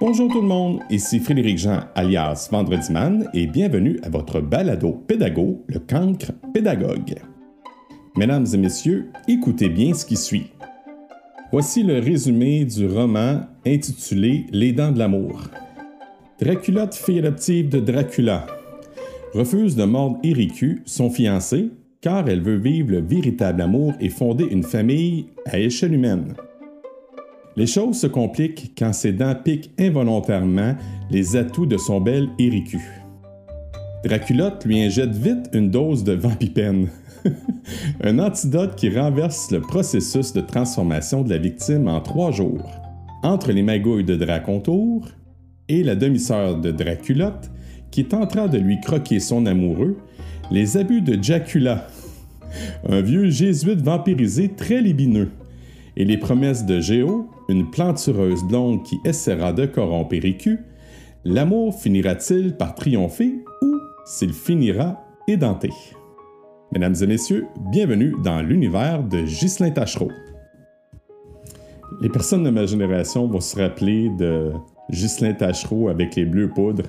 Bonjour tout le monde, ici Frédéric Jean alias Vendredi Man et bienvenue à votre balado pédago, le cancre pédagogue. Mesdames et messieurs, écoutez bien ce qui suit. Voici le résumé du roman intitulé Les dents de l'amour. Draculotte, fille adoptive de Dracula, refuse de mordre Éricu, son fiancé, car elle veut vivre le véritable amour et fonder une famille à échelle humaine. Les choses se compliquent quand ses dents piquent involontairement les atouts de son bel Éricu. Draculotte lui injecte vite une dose de vampipène, un antidote qui renverse le processus de transformation de la victime en trois jours. Entre les magouilles de Dracontour et la demi-sœur de Draculotte, qui tentera de lui croquer son amoureux, les abus de Jacula, un vieux jésuite vampirisé très libineux, et les promesses de Géo, une plantureuse blonde qui essaiera de corrompre Éricu, l'amour finira-t-il par triompher ou s'il finira édenté? Mesdames et messieurs, bienvenue dans l'univers de Ghislain Tachereau. Les personnes de ma génération vont se rappeler de Ghislain Tachereau avec les bleus poudres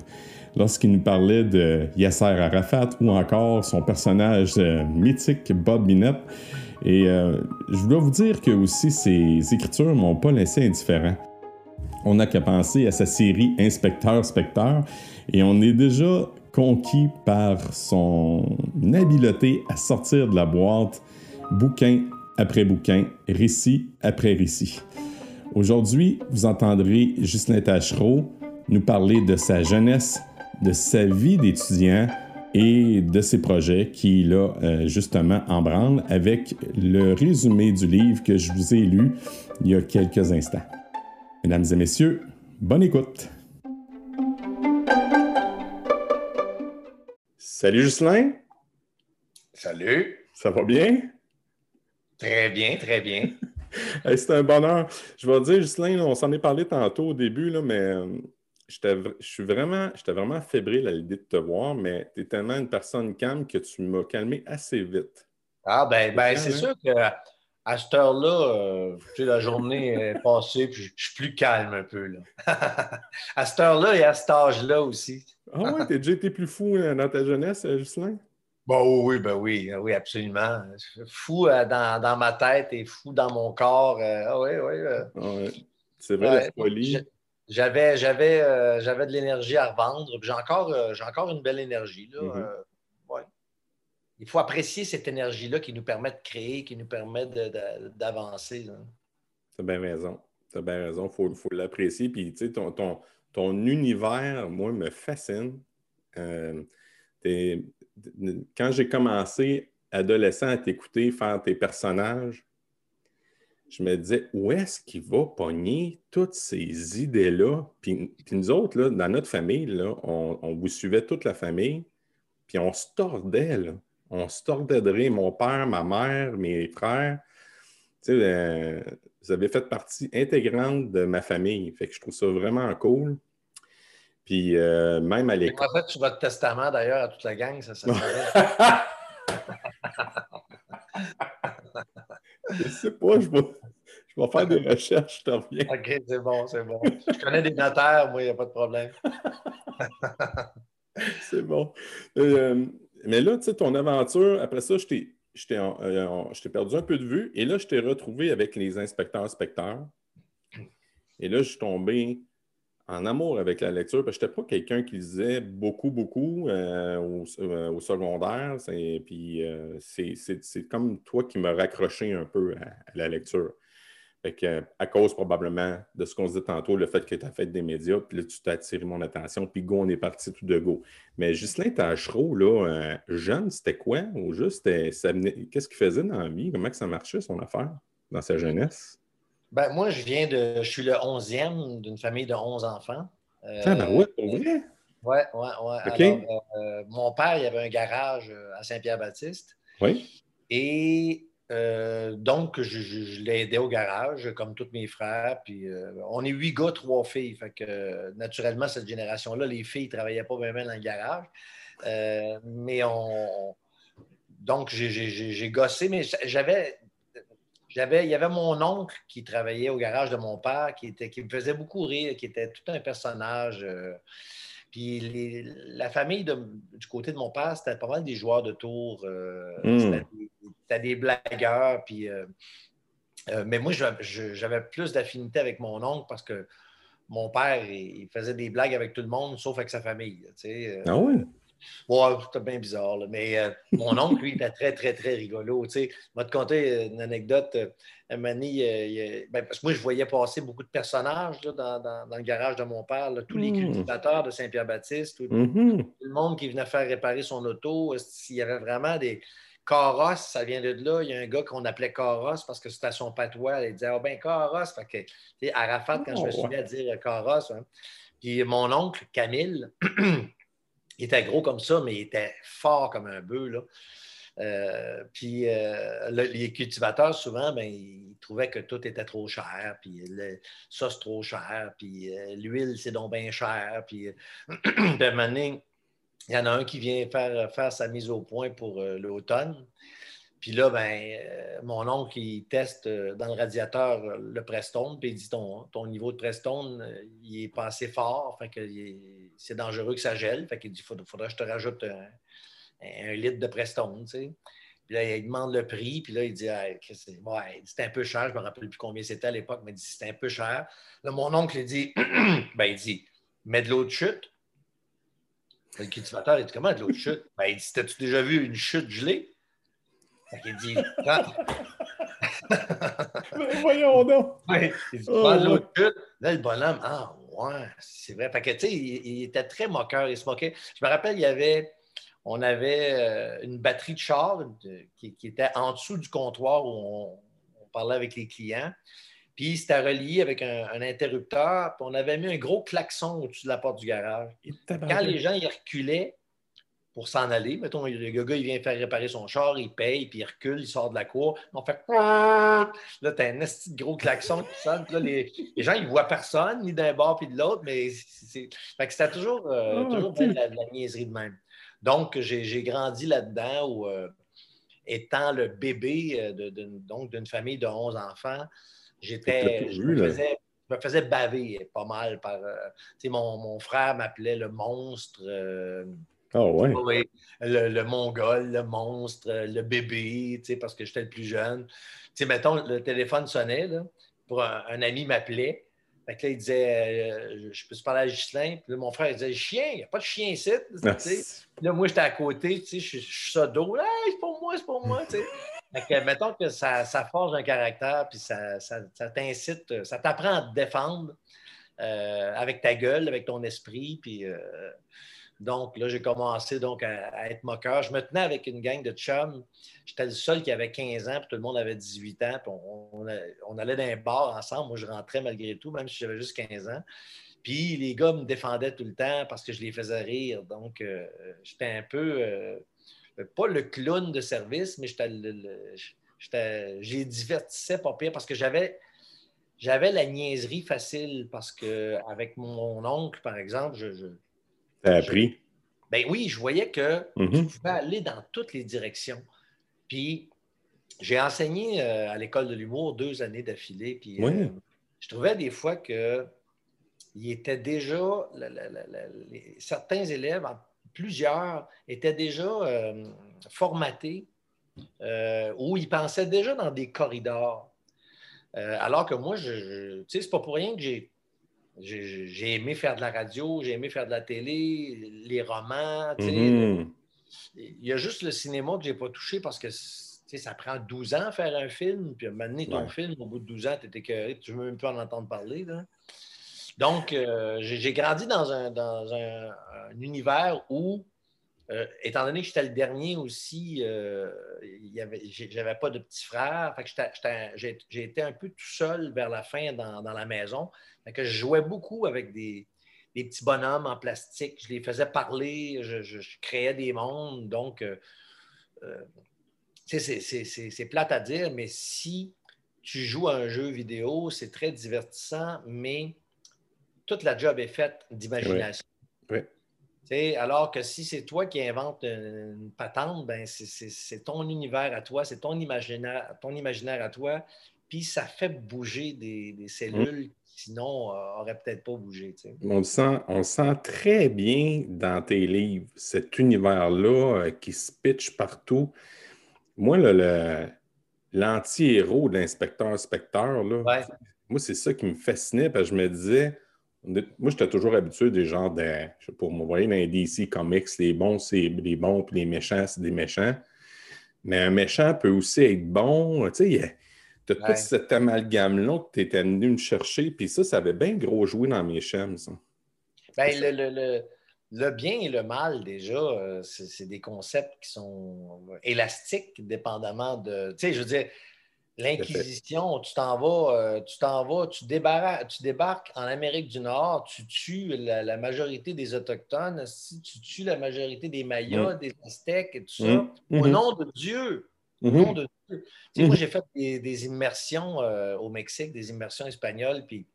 lorsqu'il nous parlait de Yasser Arafat ou encore son personnage euh, mythique Bob Minette. Et euh, je dois vous dire que aussi ses écritures m'ont pas laissé indifférent. On n'a qu'à penser à sa série Inspecteur Specteur et on est déjà conquis par son habileté à sortir de la boîte, bouquin après bouquin, récit après récit. Aujourd'hui, vous entendrez Ghislain Tachereau nous parler de sa jeunesse, de sa vie d'étudiant et de ses projets qu'il a euh, justement en branle avec le résumé du livre que je vous ai lu il y a quelques instants. Mesdames et messieurs, bonne écoute. Salut Ghislain. Salut. Ça va bien? Très bien, très bien. C'est un bonheur. Je vais dire, Ghislain, on s'en est parlé tantôt au début, là, mais euh, je suis vraiment, j'étais vraiment fébrile à l'idée de te voir, mais tu es tellement une personne calme que tu m'as calmé assez vite. Ah, ben, ben c'est sûr qu'à à cette heure-là, euh, la journée est passée, puis je suis plus calme un peu. Là. à cette heure-là et à cet âge-là aussi. ah ouais, t'as déjà été plus fou euh, dans ta jeunesse, euh, Justin? Bon, oui, ben oui, oui, absolument. Fou dans, dans, ma tête et fou dans mon corps. ah oui, oui. Ah c'est vrai, la folie. J'avais, j'avais, euh, j'avais de l'énergie à revendre. J'ai encore, euh, j'ai encore une belle énergie. Là. Mm-hmm. Euh, Il faut apprécier cette énergie-là qui nous permet de créer, qui nous permet d'avancer. Tu as bien raison. Tu as bien raison. Il faut, faut l'apprécier. Puis, tu sais, ton, ton, ton, univers, moi, me fascine. quand j'ai commencé, adolescent, à t'écouter faire tes personnages, je me disais, où est-ce qu'il va pogner toutes ces idées-là? Puis, nous autres, là, dans notre famille, là, on, vous suivait toute la famille, puis on se tordait, là. On se tordait de rire, mon père, ma mère, mes frères. Tu sais, euh, vous avez fait partie intégrante de ma famille. Fait que je trouve ça vraiment cool. Puis euh, même à l'école. En fait, sur votre testament, d'ailleurs, à toute la gang, ça s'appelle. je sais pas, je vais, je vais faire des recherches, je te reviens. OK, c'est bon, c'est bon. Je connais des notaires, moi, il n'y a pas de problème. c'est bon. Euh, mais là, tu sais, ton aventure, après ça, je t'ai euh, perdu un peu de vue et là, je t'ai retrouvé avec les inspecteurs-specteurs. Et là, je suis tombé en amour avec la lecture, parce que je n'étais pas quelqu'un qui lisait beaucoup, beaucoup euh, au, secondaire. Puis c'est comme toi qui m'as raccroché un peu à la lecture à cause probablement de ce qu'on se dit tantôt, le fait que tu as fait des médias, puis là, tu t'as attiré mon attention, puis go, on est parti tout de go. Mais Ghislain Tachereau, là, euh, jeune, c'était quoi? Ou juste, qu'est-ce qu'il faisait dans la vie? Comment que ça marchait, son affaire, dans sa jeunesse? Ben, moi, je viens de. Je suis le onzième d'une famille de 11 enfants. Euh, ah, ben ouais, pour vrai? Oui, oui, oui. Euh, mon père, il avait un garage à Saint-Pierre-Baptiste. Oui. Et euh, donc, je, l'ai aidé au garage, comme tous mes frères. Puis, euh, on est huit gars, trois filles. Fait que, naturellement, cette génération-là, les filles ne travaillaient pas bien, dans le garage. Euh, mais on. Donc, j'ai gossé, mais j'avais. J'avais, il y avait mon oncle qui travaillait au garage de mon père, qui, était, qui me faisait beaucoup rire, qui était tout un personnage. Euh, puis la famille du côté de mon père, c'était pas mal des joueurs de tour. Euh, hmm. C'était des, blagueurs. Puis, euh, mais moi, j'avais plus d'affinité avec mon oncle parce que mon père, il, faisait des blagues avec tout le monde, sauf avec sa famille. ah oui? Ouais, c'était bien bizarre. Mais euh, mon oncle, lui, il était très, très, très rigolo. Tu sais, je vais te conter euh, une anecdote. Un ben, parce que moi, je voyais passer beaucoup de personnages dans, le garage de mon père. tous les hmm. cultivateurs de Saint-Pierre-Baptiste, mm-hmm. tout, le monde qui venait faire réparer son auto. Il y avait vraiment des. Carrosse, ça vient de là. Il y a un gars qu'on appelait Carrosse parce que c'était son patois. Il disait Ah oh, ben Carrosse. Fait que, Arafat, quand je me oh, suis mis à dire Carrosse. Hein. Puis mon oncle, Camille, Il était gros comme ça, mais il était fort comme un bœuf. Euh, puis euh, les cultivateurs, souvent, ben, ils trouvaient que tout était trop cher, puis ça, c'est trop cher, puis euh, l'huile, c'est donc bien cher. Puis il y en a un qui vient faire, faire sa mise au point pour l'automne. Puis là, ben, euh, mon oncle, il teste euh, dans le radiateur euh, le Prestone, puis il dit ton, ton niveau de Prestone, il est pas assez fort, fait que c'est dangereux que ça gèle. Fait qu'il dit il faudrait que je te rajoute un, litre de Prestone, tu sais. Puis là, il demande le prix, puis là, il dit ouais, c'est un peu cher, je ne me rappelle plus combien c'était à l'époque, mais il dit c'est un peu cher. Là, mon oncle, il dit ben, il dit mets de l'eau de chute. Le cultivateur, il dit comment de l'eau de chute? Ben, il dit T'as-tu déjà vu une chute gelée? Il dit. Voyons donc. il dit, oh, l'autre Là, le bonhomme, ah, ouais, c'est vrai. Fait que, tu sais, il, était très moqueur, il se moquait. Je me rappelle, il y avait. On avait euh, une batterie de char qui, était en dessous du comptoir où on, parlait avec les clients. Puis c'était relié avec un, interrupteur. Puis on avait mis un gros klaxon au-dessus de la porte du garage. Quand les gens y reculaient, pour s'en aller. Mettons, le gars, il vient faire réparer son char, il paye, puis il recule, il sort de la cour. On fait Là, t'as un esti gros klaxon qui sonne. Là, les, gens, ils voient personne, ni d'un bord puis de l'autre, mais c'est. Fait que c'était toujours, euh, ah, toujours la, la, niaiserie de même. Donc, j'ai grandi là-dedans où, euh, étant le bébé euh, d'une famille de 11 enfants, j'étais. Je me faisais baver pas mal par. mon, mon, frère m'appelait le monstre. Ah ouais. Oui, le, mongol, le monstre, le bébé, parce que j'étais le plus jeune. sais, mettons, le téléphone sonnait, là, pour un, ami m'appelait. Fait que là, il disait euh, Je peux se parler à Ghislain? Puis là, mon frère il disait Chien, il n'y a pas de chien ici. Ah, puis là, moi, j'étais à côté, je suis ça dos. c'est pour moi, c'est pour moi. sais. Fait que, mettons que ça, ça forge un caractère, puis ça, ça, ça t'incite, ça t'apprend à te défendre euh, avec ta gueule, avec ton esprit. Puis. Euh, donc, là, j'ai commencé donc, à, être moqueur. Je me tenais avec une gang de chums. J'étais le seul qui avait 15 ans, puis tout le monde avait 18 ans. Puis on, allait dans un bar ensemble. Moi, je rentrais malgré tout, même si j'avais juste 15 ans. Puis les gars me défendaient tout le temps parce que je les faisais rire. Donc, euh, j'étais un peu, euh, pas le clown de service, mais j'ai divertissais pas pire parce que j'avais, j'avais la niaiserie facile parce qu'avec mon oncle, par exemple, je T'as appris? Ben oui, je voyais que tu mhm. pouvais aller dans toutes les directions. Puis j'ai enseigné euh, à l'école de l'humour deux années d'affilée. Puis euh, je trouvais des fois que il était déjà, certains élèves, plusieurs, étaient déjà euh, formatés où ils pensaient déjà dans des corridors. alors que moi, je, je tu sais, c'est pas pour rien que j'ai j'ai aimé faire de la radio, j'ai aimé faire de la télé, les romans. Mm-hmm. Il y a juste le cinéma que je n'ai pas touché parce que ça prend 12 ans à faire un film. Puis maintenant, ton film, au bout de 12 ans, tu étais tu ne veux même plus en entendre parler. Donc, euh, j'ai grandi dans, un, dans un, univers où, euh, étant donné que j'étais le dernier aussi, euh, je n'avais pas de petit frère. J'ai été un peu tout seul vers la fin dans, la maison que je jouais beaucoup avec des, petits bonhommes en plastique. Je les faisais parler, je, créais des mondes. Donc, euh, euh, c'est plate à dire, mais si tu joues à un jeu vidéo, c'est très divertissant, mais toute la job est faite d'imagination. Alors que si c'est toi qui inventes une, patente, ben c'est ton univers à toi, c'est ton imaginaire, ton imaginaire à toi, puis ça fait bouger des, cellules qui sinon n'auraient euh, peut-être pas bougé. On le, sent, on sent très bien dans tes livres, cet univers-là euh, qui se pitch partout. Moi, l'anti-héros de l'inspecteur Specteur, moi, c'est ça qui me fascinait parce que je me disais, moi, j'étais toujours habitué des gens de, pas, vous voyez dans les DC Comics, les bons, c'est des bons, puis les méchants, c'est des méchants. Mais un méchant peut aussi être bon. Tu sais, tu as tout cet amalgame-là que tu étais venu me chercher, puis ça, ça avait bien gros joué dans mes chaînes, ça. Ben, le, le, bien et le mal, déjà, euh, c'est des concepts qui sont élastiques, dépendamment de. Tu sais, je veux dire, L'Inquisition, tu t'en vas, euh, tu t'en vas, tu, tu débarques en Amérique du Nord, tu tues la, majorité des Autochtones, tu tues la majorité des Mayas, mm. des Aztèques et tout ça, mm. au mm-hmm. nom de Dieu. Au mm-hmm. nom de Dieu. Moi, mm-hmm. j'ai fait des, immersions euh, au Mexique, des immersions espagnoles, puis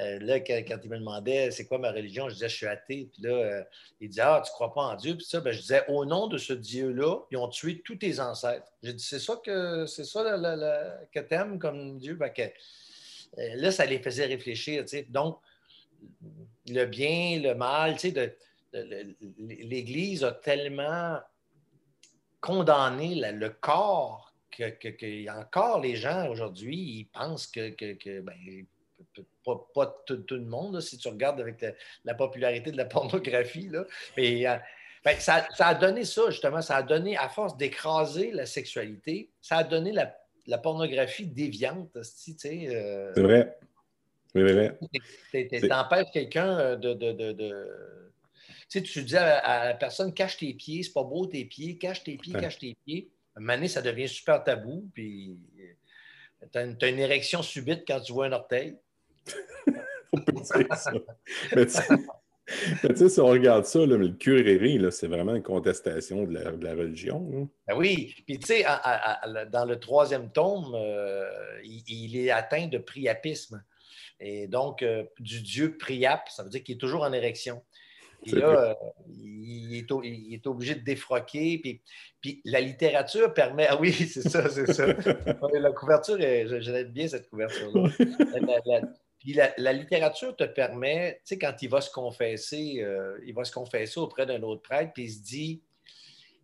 euh, là, quand, il me demandait c'est quoi ma religion, je disais je suis athée. Puis là, euh, il disait Ah, tu crois pas en Dieu. Puis ça, ben, je disais Au nom de ce Dieu-là, ils ont tué tous tes ancêtres. J'ai dit C'est ça que c'est ça que tu aimes comme Dieu. Ben, euh, là, ça les faisait réfléchir. Donc, le bien, le mal, l'Église a tellement condamné le corps que, que, encore les gens aujourd'hui, ils pensent que, que ben, pas, tout, le monde, si tu regardes avec la, popularité de la pornographie. Là. Mais euh, ben, ça, a donné ça, justement. Ça a donné, à force d'écraser la sexualité, ça a donné la, pornographie déviante. Euh, c'est vrai. C'est vrai. Tu empêches quelqu'un euh, de. de, Tu, sais, tu dis à, la personne cache tes pieds, c'est pas beau tes pieds, cache tes pieds, cache tes pieds. À un moment donné, ça devient super tabou, puis tu as, une érection subite quand tu vois un orteil. On peut dire ça. Mais tu sais, si on regarde ça, le curé, c'est vraiment une contestation de la, religion. Hein. Ben oui. Puis, tu sais, dans le troisième tome, euh, il, est atteint de priapisme. Et donc, euh, du dieu Priap, ça veut dire qu'il est toujours en érection. Et là, euh, il, est, obligé de défroquer. Puis, puis, la littérature permet. Ah oui, c'est ça, c'est ça. la couverture, j'aime bien cette couverture-là. Puis la, littérature te permet, tu sais, quand il va se confesser, euh, il va se confesser auprès d'un autre prêtre, puis il se dit,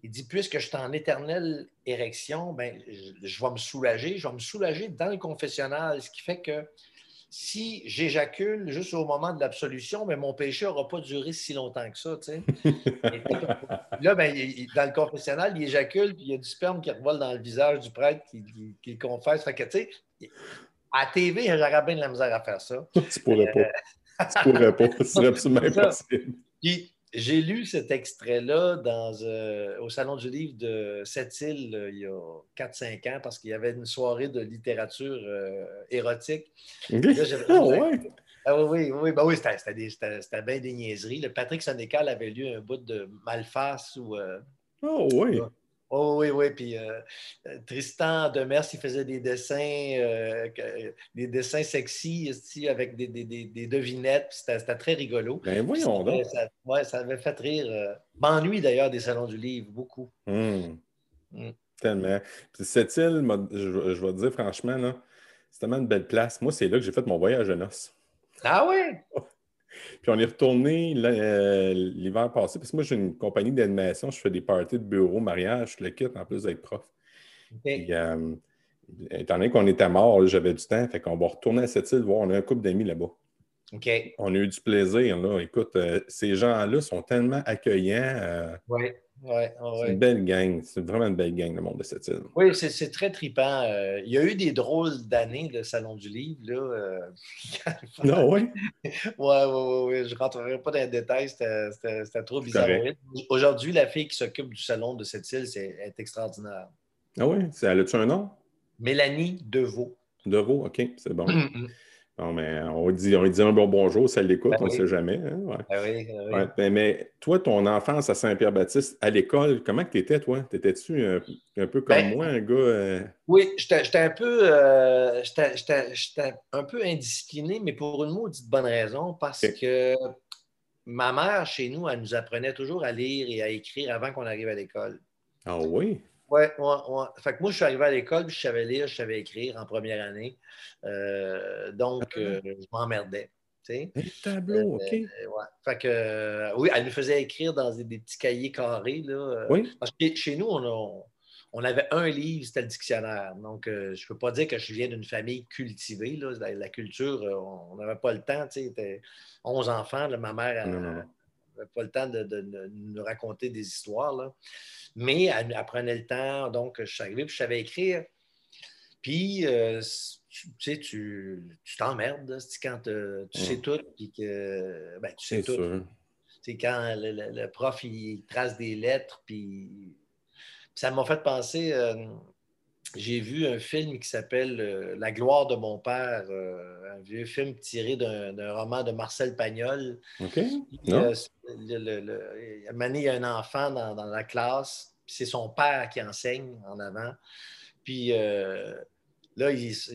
il dit, puisque je suis en éternelle érection, ben, je, vais me soulager, je vais me soulager dans le confessionnal, ce qui fait que si j'éjacule juste au moment de l'absolution, ben, mon péché n'aura pas duré si longtemps que ça. Tu sais. là, ben, dans le confessionnal, il éjacule, puis il y a du sperme qui revole dans le visage du prêtre qui, qui, confesse. Fait que, tu sais, à TV, j'aurais bien de la misère à faire ça. tu pourrais pas. Euh, tu pourrais pas. Ce serait absolument impossible. Puis, j'ai lu cet extrait-là euh, au Salon du livre de Sept-Îles euh, il y a 4-5 ans parce qu'il y avait une soirée de littérature érotique. ah, ouais. Ah, oui, oui, ben oui c'était bien des niaiseries. Le Patrick Sénécal avait lu un bout de Malface ou. oh, oui. Oh, oui, oui. Puis euh, Tristan Demers, il faisait des dessins, euh, des dessins sexy avec des, devinettes. C'était très rigolo. Ben voyons donc. Ça, ouais, ça avait fait rire. Euh, m'ennuie d'ailleurs des salons du livre, beaucoup. Hum. Hum. Tellement. cette île, je, je vais te dire franchement, c'est tellement une belle place. Moi, c'est là que j'ai fait mon voyage de noces. Ah oui? Puis on est retourné euh, l'hiver passé, parce que moi, j'ai une compagnie d'animation, je fais des parties de bureau, mariage, je le quitte en plus d'être prof. Euh, étant donné qu'on était mort, j'avais du temps, fait qu'on va retourner à cette île voir, on a un couple d'amis là-bas. On a eu du plaisir, là. Écoute, euh, ces gens-là sont tellement accueillants. oui. Ouais, C'est une belle gang. C'est vraiment une belle gang, le monde de cette île. Oui, c'est très tripant. Euh, il y a eu des drôles d'années de Salon du Livre. Là, euh... non, oui? oui, oui, oui. Je ne rentrerai pas dans les détails. C'était trop bizarre. Aujourd'hui, la fille qui s'occupe du salon de cette île, c'est est extraordinaire. Ah oui? Elle a-tu un nom? Mélanie Deveau. Deveau, OK, c'est bon. Non, mais on dit, on dit un bon bonjour, ça l'écoute, ben on ne sait jamais. Hein, ben oui, ben oui. mais toi, ton enfance à Saint-Pierre-Baptiste, à l'école, comment tu étais, toi? T'étais-tu un, un, peu comme moi, un gars. Euh? Oui, j'étais un peu euh, j'étais un peu indiscipliné, mais pour une maudite bonne raison, parce que ma mère, chez nous, elle nous apprenait toujours à lire et à écrire avant qu'on arrive à l'école. Ah oui? Oui, ouais, ouais. Fait que moi, je suis arrivé à l'école, puis je savais lire, je savais écrire en première année. Euh, donc, ah. euh, je m'emmerdais. Un tableau, OK. ouais. Fait que, oui, elle nous faisait écrire dans des, petits cahiers carrés. Là, oui. Parce que chez nous, on a, on avait un livre, c'était le dictionnaire. Donc, euh, je ne peux pas dire que je viens d'une famille cultivée. La, culture, euh, on n'avait pas le temps. Tu sais, 11 enfants. ma mère n'avait pas le temps de, nous raconter des histoires. Mais elle, apprenait le temps. Donc, je suis arrivé puis je savais écrire. Puis, euh, tu sais, tu t'emmerdes quand tu sais tout. Puis que, ben, tu sais tout. C'est quand le, prof, il trace des lettres, puis ça m'a fait penser. Euh, j'ai vu un film qui s'appelle euh, La gloire de mon père, euh, un vieux film tiré d'un roman de Marcel Pagnol. OK. le, il y a un enfant dans, la classe, c'est son père qui enseigne en avant. Puis là,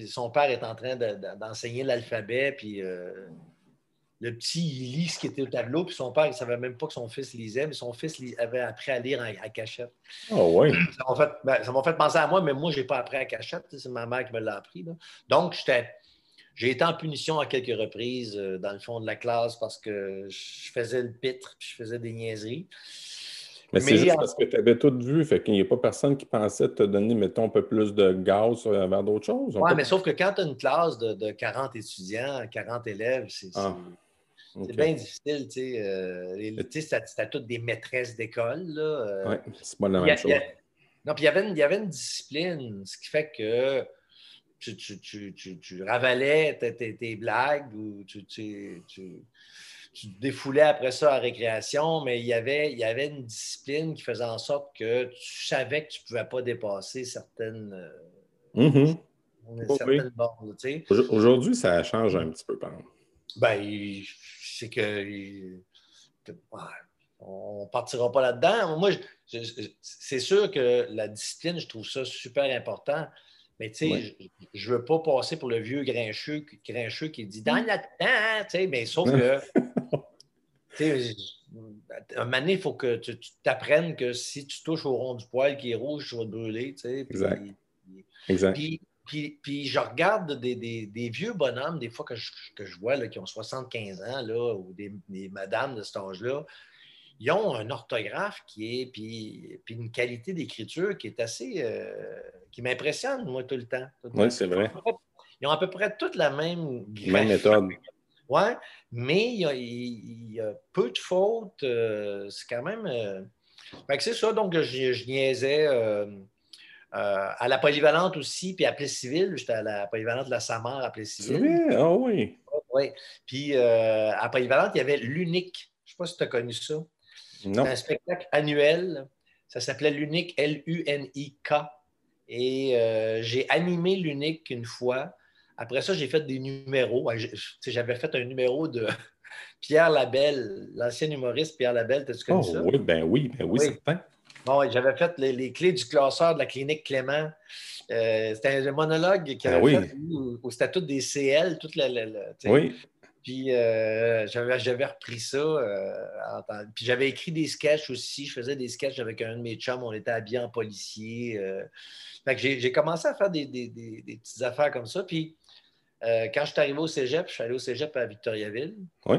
son père est en train d'enseigner l'alphabet, puis le petit, il lit ce qui était au tableau, puis son père, il ne savait même pas que son fils lisait, mais son fils avait appris à lire à, cachette. Oh oui. Ben, ça m'a fait, penser à moi, mais moi, je n'ai pas appris à cachette. C'est ma mère qui me l'a appris. Donc, j'ai été en punition à quelques reprises euh, dans le fond de la classe parce que je faisais le pitre, puis je faisais des niaiseries. Mais, c'est juste parce que tu avais tout vu, fait qu'il n'y a pas personne qui pensait te donner, mettons, un peu plus de gaz vers d'autres choses. Oui, mais sauf que quand tu as une classe de, 40 étudiants, 40 élèves, c'est ah. C'est bien difficile, tu sais. Euh, c'était toutes des maîtresses d'école. Euh. Oui, c'est pas la même chose. non, puis il y, avait une, discipline, ce qui fait que tu, tu, tu, tu ravalais tes, tes, blagues ou tu, tu, défoulais après ça à récréation, mais il y, avait, il y avait une discipline qui faisait en sorte que tu savais que tu ne pouvais pas dépasser certaines, euh, mm-hmm. certaines bornes. Aujourd'hui, ça change un petit peu, par exemple. Ben, c'est que on ne partira pas là-dedans. Moi, c'est sûr que la discipline, je trouve ça super important. Mais tu sais, je ne veux pas passer pour le vieux grincheux, grincheux qui dit dans la temps, tu sais, mais sauf que un moment il faut que tu t'apprennes que si tu touches au rond du poil qui est rouge, tu vas te brûler. Tu sais, exact. exact. Puis, je regarde des, vieux bonhommes, des fois que je, vois, là, qui ont 75 ans, là, ou des, madames de cet âge-là, ils ont un orthographe qui est, puis, puis une qualité d'écriture qui est assez, euh, qui m'impressionne, moi, tout le temps. Oui, c'est vrai. Ils ont à peu près toute la même... Même méthode. Oui, mais il y, a, peu de fautes. Euh, c'est quand même... Euh, c'est ça, donc je, je niaisais... Euh, à la polyvalente aussi, puis à Plessisville, j'étais à la polyvalente de la Samar à Plessisville. Oui, ah oui. Oui. Puis euh, à polyvalente, il y avait l'Unique. Je ne sais pas si tu as connu ça. Non. un spectacle annuel. Ça s'appelait l'Unique, L-U-N-I-K. Et euh, j'ai animé l'Unique une fois. Après ça, j'ai fait des numéros. J'avais fait un numéro de Pierre Labelle, l'ancien humoriste Pierre Labelle. T'as-tu connu oh, ça? Oui, ben oui, ben oui, oui. certain. Bon, j'avais fait les, clés du classeur de la clinique Clément. Euh, c'était un monologue qui avait fait où, c'était toutes des CL, toute la. oui. Puis euh, j'avais repris ça. Euh, puis j'avais écrit des sketchs aussi. Je faisais des sketchs avec un de mes chums. On était habillés en policier. Fait que j'ai commencé à faire des, des, petites affaires comme ça. Puis quand je suis arrivé au cégep, je suis allé au cégep à Victoriaville. Oui.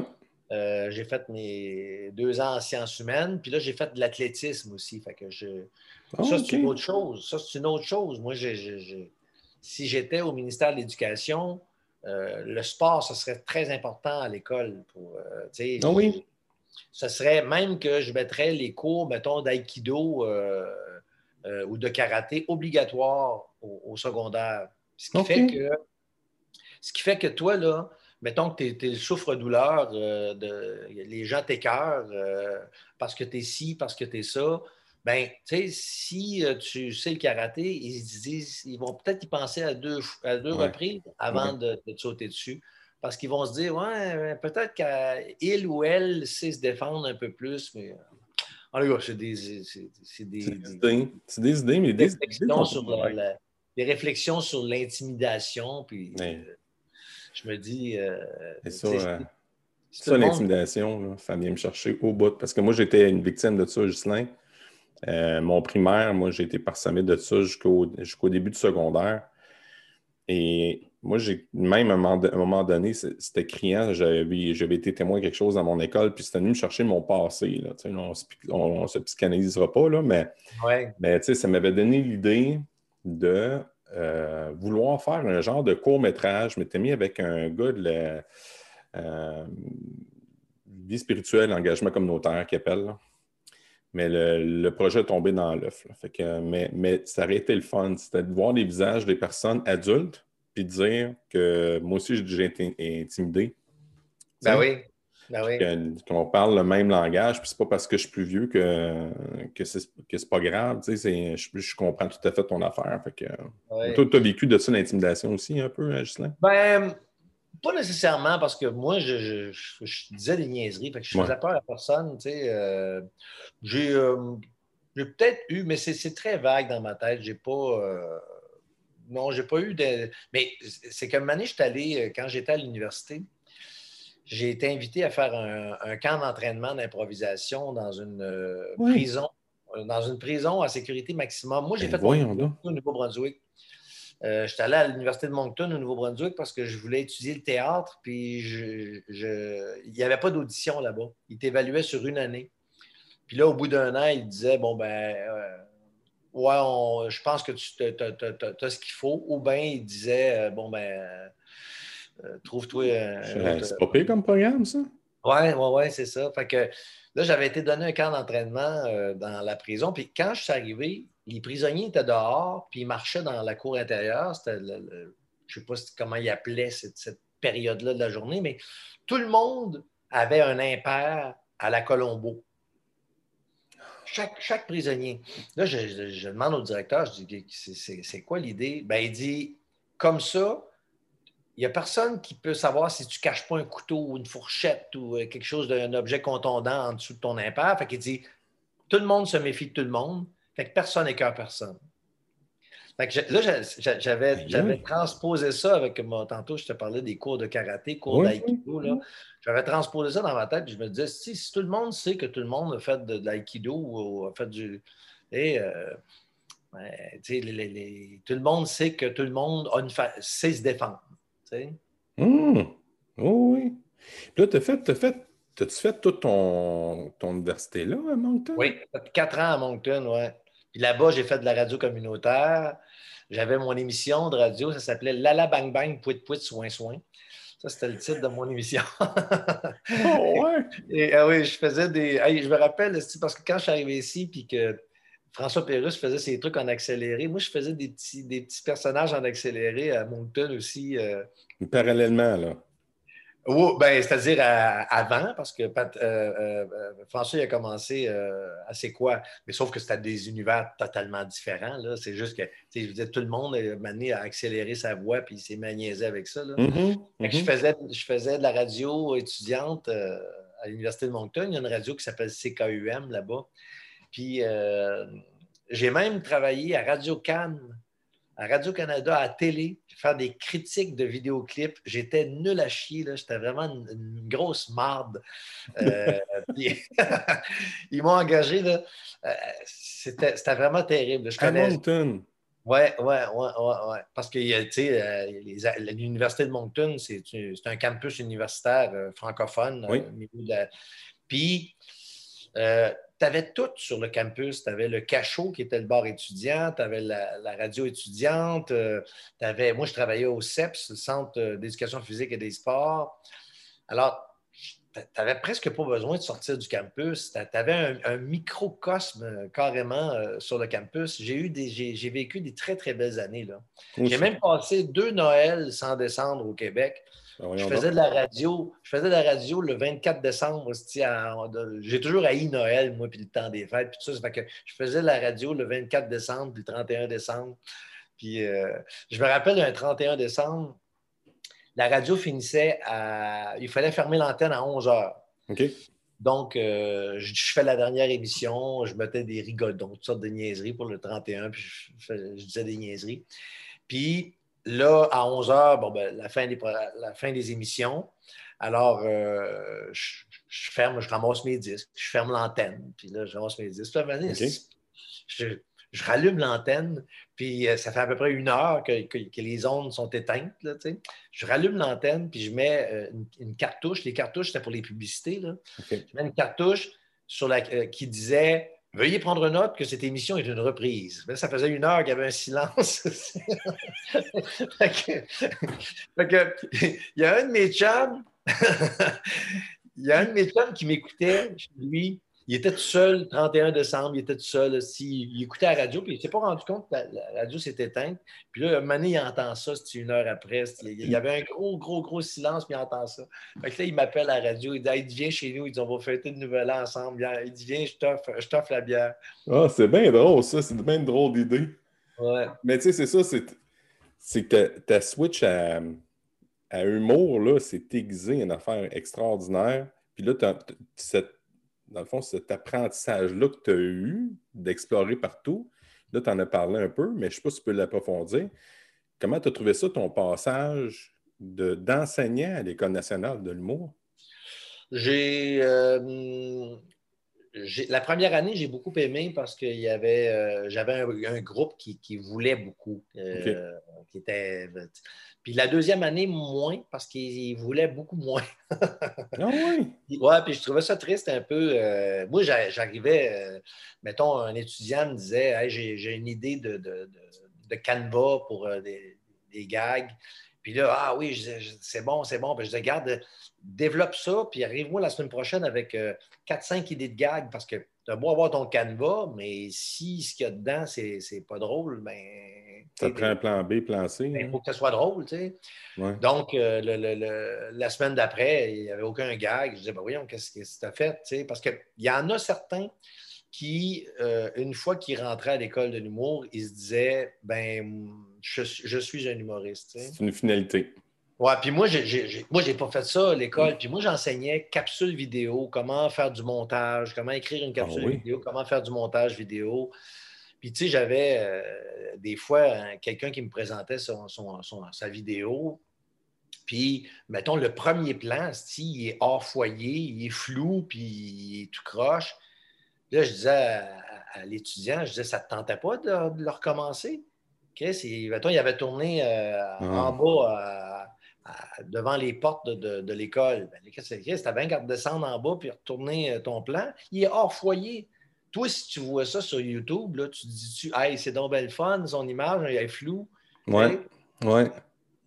Euh, j'ai fait mes deux ans en sciences humaines, puis là, j'ai fait de l'athlétisme aussi. Fait que je... Ah, ça, c'est une autre chose. Ça, c'est une autre chose. Moi, si j'étais au ministère de l'Éducation, euh, le sport, ce serait très important à l'école. Pour, euh, ah oui. Ce serait même que je mettrais les cours, mettons, d'aïkido ou de karaté obligatoires au, secondaire. Ce qui, fait que, ce qui fait que toi, là, mettons que tu es, le souffre-douleur, euh, de, les gens t'écœurent euh, parce que tu es ci, parce que tu es ça. Ben, tu sais, si euh, tu sais le karaté, ils disent, ils vont peut-être y penser à deux, à deux reprises avant de, te sauter dessus. Parce qu'ils vont se dire, ouais, peut-être qu'il ou elle sait se défendre un peu plus, mais en tout cas, c'est des, c'est des, idées. C'est des idées, mais des, réflexions sur des réflexions sur l'intimidation. Puis, je me dis. Euh, c'est ça. Ça, l'intimidation, ça vient me chercher au bout. Parce que moi, j'étais une victime de ça, Gislain. Euh, mon primaire, moi, j'ai été parsemé de ça jusqu'au début du secondaire. Et moi, j'ai même à un moment donné, c'était criant. J'avais été témoin de quelque chose dans mon école, puis c'était venu me chercher mon passé. on ne se psychanalysera pas, là, mais, mais ça m'avait donné l'idée de euh, vouloir faire un genre de court-métrage. Je m'étais mis avec un gars de la euh, vie spirituelle, engagement communautaire qui appelle. Mais le, projet est tombé dans l'œuf. Mais, mais ça aurait été le fun. C'était de voir les visages des personnes adultes puis de dire que moi aussi, j'ai été intimidé. Ben oui. Ben oui. Qu'on parle le même langage, puis c'est pas parce que je suis plus vieux que, que c'est pas grave. Tu sais, je, je, comprends tout à fait ton affaire. Fait que, Toi, tu as vécu de ça l'intimidation aussi un peu, hein, Gislain? Ben, pas nécessairement parce que moi, je, disais des niaiseries. Fait que je faisais peur à personne. Tu sais, euh, euh, j'ai peut-être eu, mais c'est très vague dans ma tête. J'ai pas. Euh, non, j'ai pas eu de. Mais c'est comme année, je suis allé, quand j'étais à l'université, j'ai été invité à faire un, camp d'entraînement d'improvisation dans une prison. Dans une prison à sécurité maximum. Moi, j'ai ben fait au Nouveau-Brunswick. Euh, j'étais allé à l'Université de Moncton au Nouveau-Brunswick parce que je voulais étudier le théâtre, puis je, il n'y avait pas d'audition là-bas. Il t'évaluait sur une année. Puis là, au bout d'un an, il disait Bon, ben, euh, ouais, je pense que tu as, ce qu'il faut. Ou bien il disait euh, Bon, ben, trouve-toi. c'est pas pire comme programme, ça? Ouais, ouais, ouais, c'est ça. Fait que là, j'avais été donné un camp d'entraînement dans la prison. Puis quand je suis arrivé, les prisonniers étaient dehors, puis ils marchaient dans la cour intérieure. C'était je ne sais pas comment ils appelaient cette, période-là de la journée, mais tout le monde avait un impair à la Colombo. Chaque, chaque prisonnier. Là, je, demande au directeur, je dis, c'est quoi l'idée? Ben, il dit, comme ça, n'y a personne qui peut savoir si tu ne caches pas un couteau ou une fourchette ou euh, quelque chose d'un objet contondant en dessous de ton impair. Fait qu'il dit, tout le monde se méfie de tout le monde. Fait que personne n'écœure personne. Fait que là, j'avais, transposé ça avec mon. Tantôt, je te parlais des cours de karaté, cours d'aïkido. J'avais transposé ça dans ma tête. je me disais, si, tout le monde sait que tout le monde a fait de, l'aïkido ou a fait du. Et, euh, ben, tout le monde sait que tout le monde a une sait se défendre. Mmh. Oh, oui. Puis là, tu as fait, as fait T'as-tu fait toute ton, ton université là à Moncton? Oui, quatre ans à Moncton, oui. Puis là-bas, j'ai fait de la radio communautaire. J'avais mon émission de radio, ça s'appelait Lala Bang Bang, Pouit Pouit, Soin Soin. Ça, c'était le titre de mon émission. oh, ouais! Et, ah oui, je faisais des. je me rappelle, parce que quand je suis arrivé ici, puis que François Pérusse faisait ses trucs en accéléré, moi, je faisais des petits, des petits personnages en accéléré à Moncton aussi. Euh. Parallèlement, là. Oui, ben, c'est-à-dire avant, parce que euh, euh, François a commencé à C'est quoi? Mais sauf que c'était des univers totalement différents. C'est juste que je disais, tout le monde m'a amené à accélérer sa voix puis il s'est magniésé avec ça. Mm-hmm, je, mm-hmm. faisais, je faisais de la radio étudiante à l'Université de Moncton. Il y a une radio qui s'appelle CKUM là-bas. Puis j'ai même travaillé à Radio Cannes à Radio-Canada, à télé, faire des critiques de vidéoclips. J'étais nul à chier, j'étais vraiment une, grosse marde. Euh, ils m'ont engagé. Euh, c'était, vraiment terrible. Je Moncton. Oui, oui, oui, ouais, Parce que, tu sais, euh, l'Université de Moncton, c'est, un campus universitaire francophone. Oui. Puis, tu avais tout sur le campus. Tu avais le cachot qui était le bar étudiant, tu avais la, radio étudiante, euh, avais, moi je travaillais au CEPS, le Centre euh, d'éducation physique et des sports. Alors, tu n'avais presque pas besoin de sortir du campus. Tu avais un, microcosme euh, carrément sur le campus. J'ai eu des, j'ai, vécu des très, très belles années. Là. J'ai même passé deux Noëls sans descendre au Québec. Ben je faisais de la radio. Je faisais de la radio le 24 décembre. J'ai toujours haï Noël, moi, puis le temps des fêtes, puis tout ça. que je faisais de la radio le 24 décembre, puis le 31 décembre. Puis euh, je me rappelle un 31 décembre, la radio finissait à. Il fallait fermer l'antenne à 11 heures. OK. Donc, euh, je, fais la dernière émission, je mettais des rigodons, toutes sortes de niaiseries pour le 31, puis je, je disais des niaiseries. Puis, Là, à 11 h, bon, ben, la, fin des, la fin des émissions. Alors, je, ferme, je ramasse mes disques, je ferme l'antenne, puis là, je ramasse mes disques. je, je rallume l'antenne, puis euh, ça fait à peu près une heure que, les ondes sont éteintes. je rallume l'antenne, puis je mets euh, une, cartouche. Les cartouches, c'était pour les publicités. Je mets une cartouche sur la, euh, qui disait Veuillez prendre note que cette émission est une reprise. ça faisait une heure qu'il y avait un silence. il y a un de mes chums, il y a un de mes chums qui m'écoutait chez lui il était tout seul, 31 décembre, il était tout seul. il écoutait la radio, puis il ne s'est pas rendu compte que la, radio s'est éteinte. Puis là, un moment donné, il entend ça, c'était une heure après. Il y avait un gros, gros, gros silence, puis il entend ça. Fait que là, il m'appelle à la radio, il dit Viens chez nous, il dit On va fêter le nouvel an ensemble. Il dit Viens, je t'offre la bière. Ah, c'est bien drôle, ça. C'est bien drôle d'idée. Ouais. Mais tu sais, c'est ça, c'est que ta switch à, à humour, là, c'est aiguisé, une affaire extraordinaire. Puis là, cette dans le fond, cet apprentissage-là que tu as eu d'explorer partout, là, tu en as parlé un peu, mais je ne sais pas si tu peux l'approfondir. Comment tu as trouvé ça, ton passage d'enseignant à l'École nationale de l'humour? J'ai. Euh, la première année, j'ai beaucoup aimé parce que y avait, euh, j'avais un, groupe qui, voulait beaucoup, euh, qui était puis la deuxième année, moins, parce qu'il voulait beaucoup moins. ah oui? Ouais, puis je trouvais ça triste un peu. Euh, moi, j'arrivais, mettons, un étudiant me disait j'ai une idée de, de, de, Canva pour des, des, gags. Puis là, ah oui, c'est bon, c'est bon. Puis je disais, regarde, développe ça, puis arrive-moi la semaine prochaine avec 4-5 idées de gags, parce que tu as beau avoir ton Canva, mais si ce qu'il y a dedans, c'est pas drôle, ben ça prend un plan B, plan C. Il ben, hein? faut que ce soit drôle, tu sais. Donc, euh, la semaine d'après, il n'y avait aucun gag. Je disais, ben voyons, qu'est-ce que tu as fait? Tu sais? Parce qu'il y en a certains qui, euh, une fois qu'ils rentraient à l'école de l'humour, ils se disaient, ben, je, suis un humoriste. C'est une finalité. Ouais, puis moi, j'ai, moi, j'ai pas fait ça à l'école. Puis moi, j'enseignais capsule vidéo, comment faire du montage, comment écrire une ah capsule vidéo, comment faire du montage vidéo. Puis, tu sais, j'avais euh, des fois quelqu'un qui me présentait son, sa vidéo. Puis, mettons, le premier plan, il est hors foyer, il est flou, puis il est tout croche. Là, je disais à, l'étudiant, je disais, ça ne te tentait pas de, le recommencer? Mettons, il avait tourné euh, ah. en bas devant les portes de, l'école. Ben, qu'est-ce que c'est? bien qu'à descendre en bas puis retourner euh, ton plan. Il est hors foyer. Toi, si tu vois ça sur YouTube, là, tu te dis, hey, c'est donc belle fun, son image, elle est floue. Ouais. Ouais.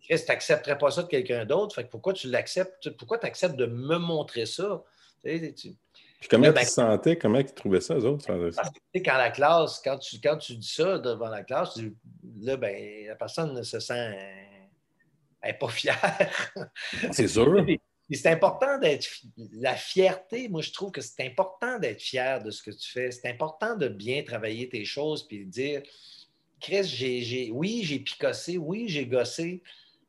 Que tu n'accepterais pas ça de quelqu'un d'autre? Fait que pourquoi tu l'acceptes? Pourquoi tu acceptes de me montrer ça? Puis comment tu te sentais? Comment tu trouvais ça, eux autres? Parce que, quand la classe, quand tu, quand tu dis ça devant la classe, là, ben, la personne ne se sent elle pas fière. C'est sûr c'est important d'être. La fierté, moi, je trouve que c'est important d'être fier de ce que tu fais. C'est important de bien travailler tes choses puis de dire Chris, j'ai, oui, j'ai picossé, oui, j'ai gossé,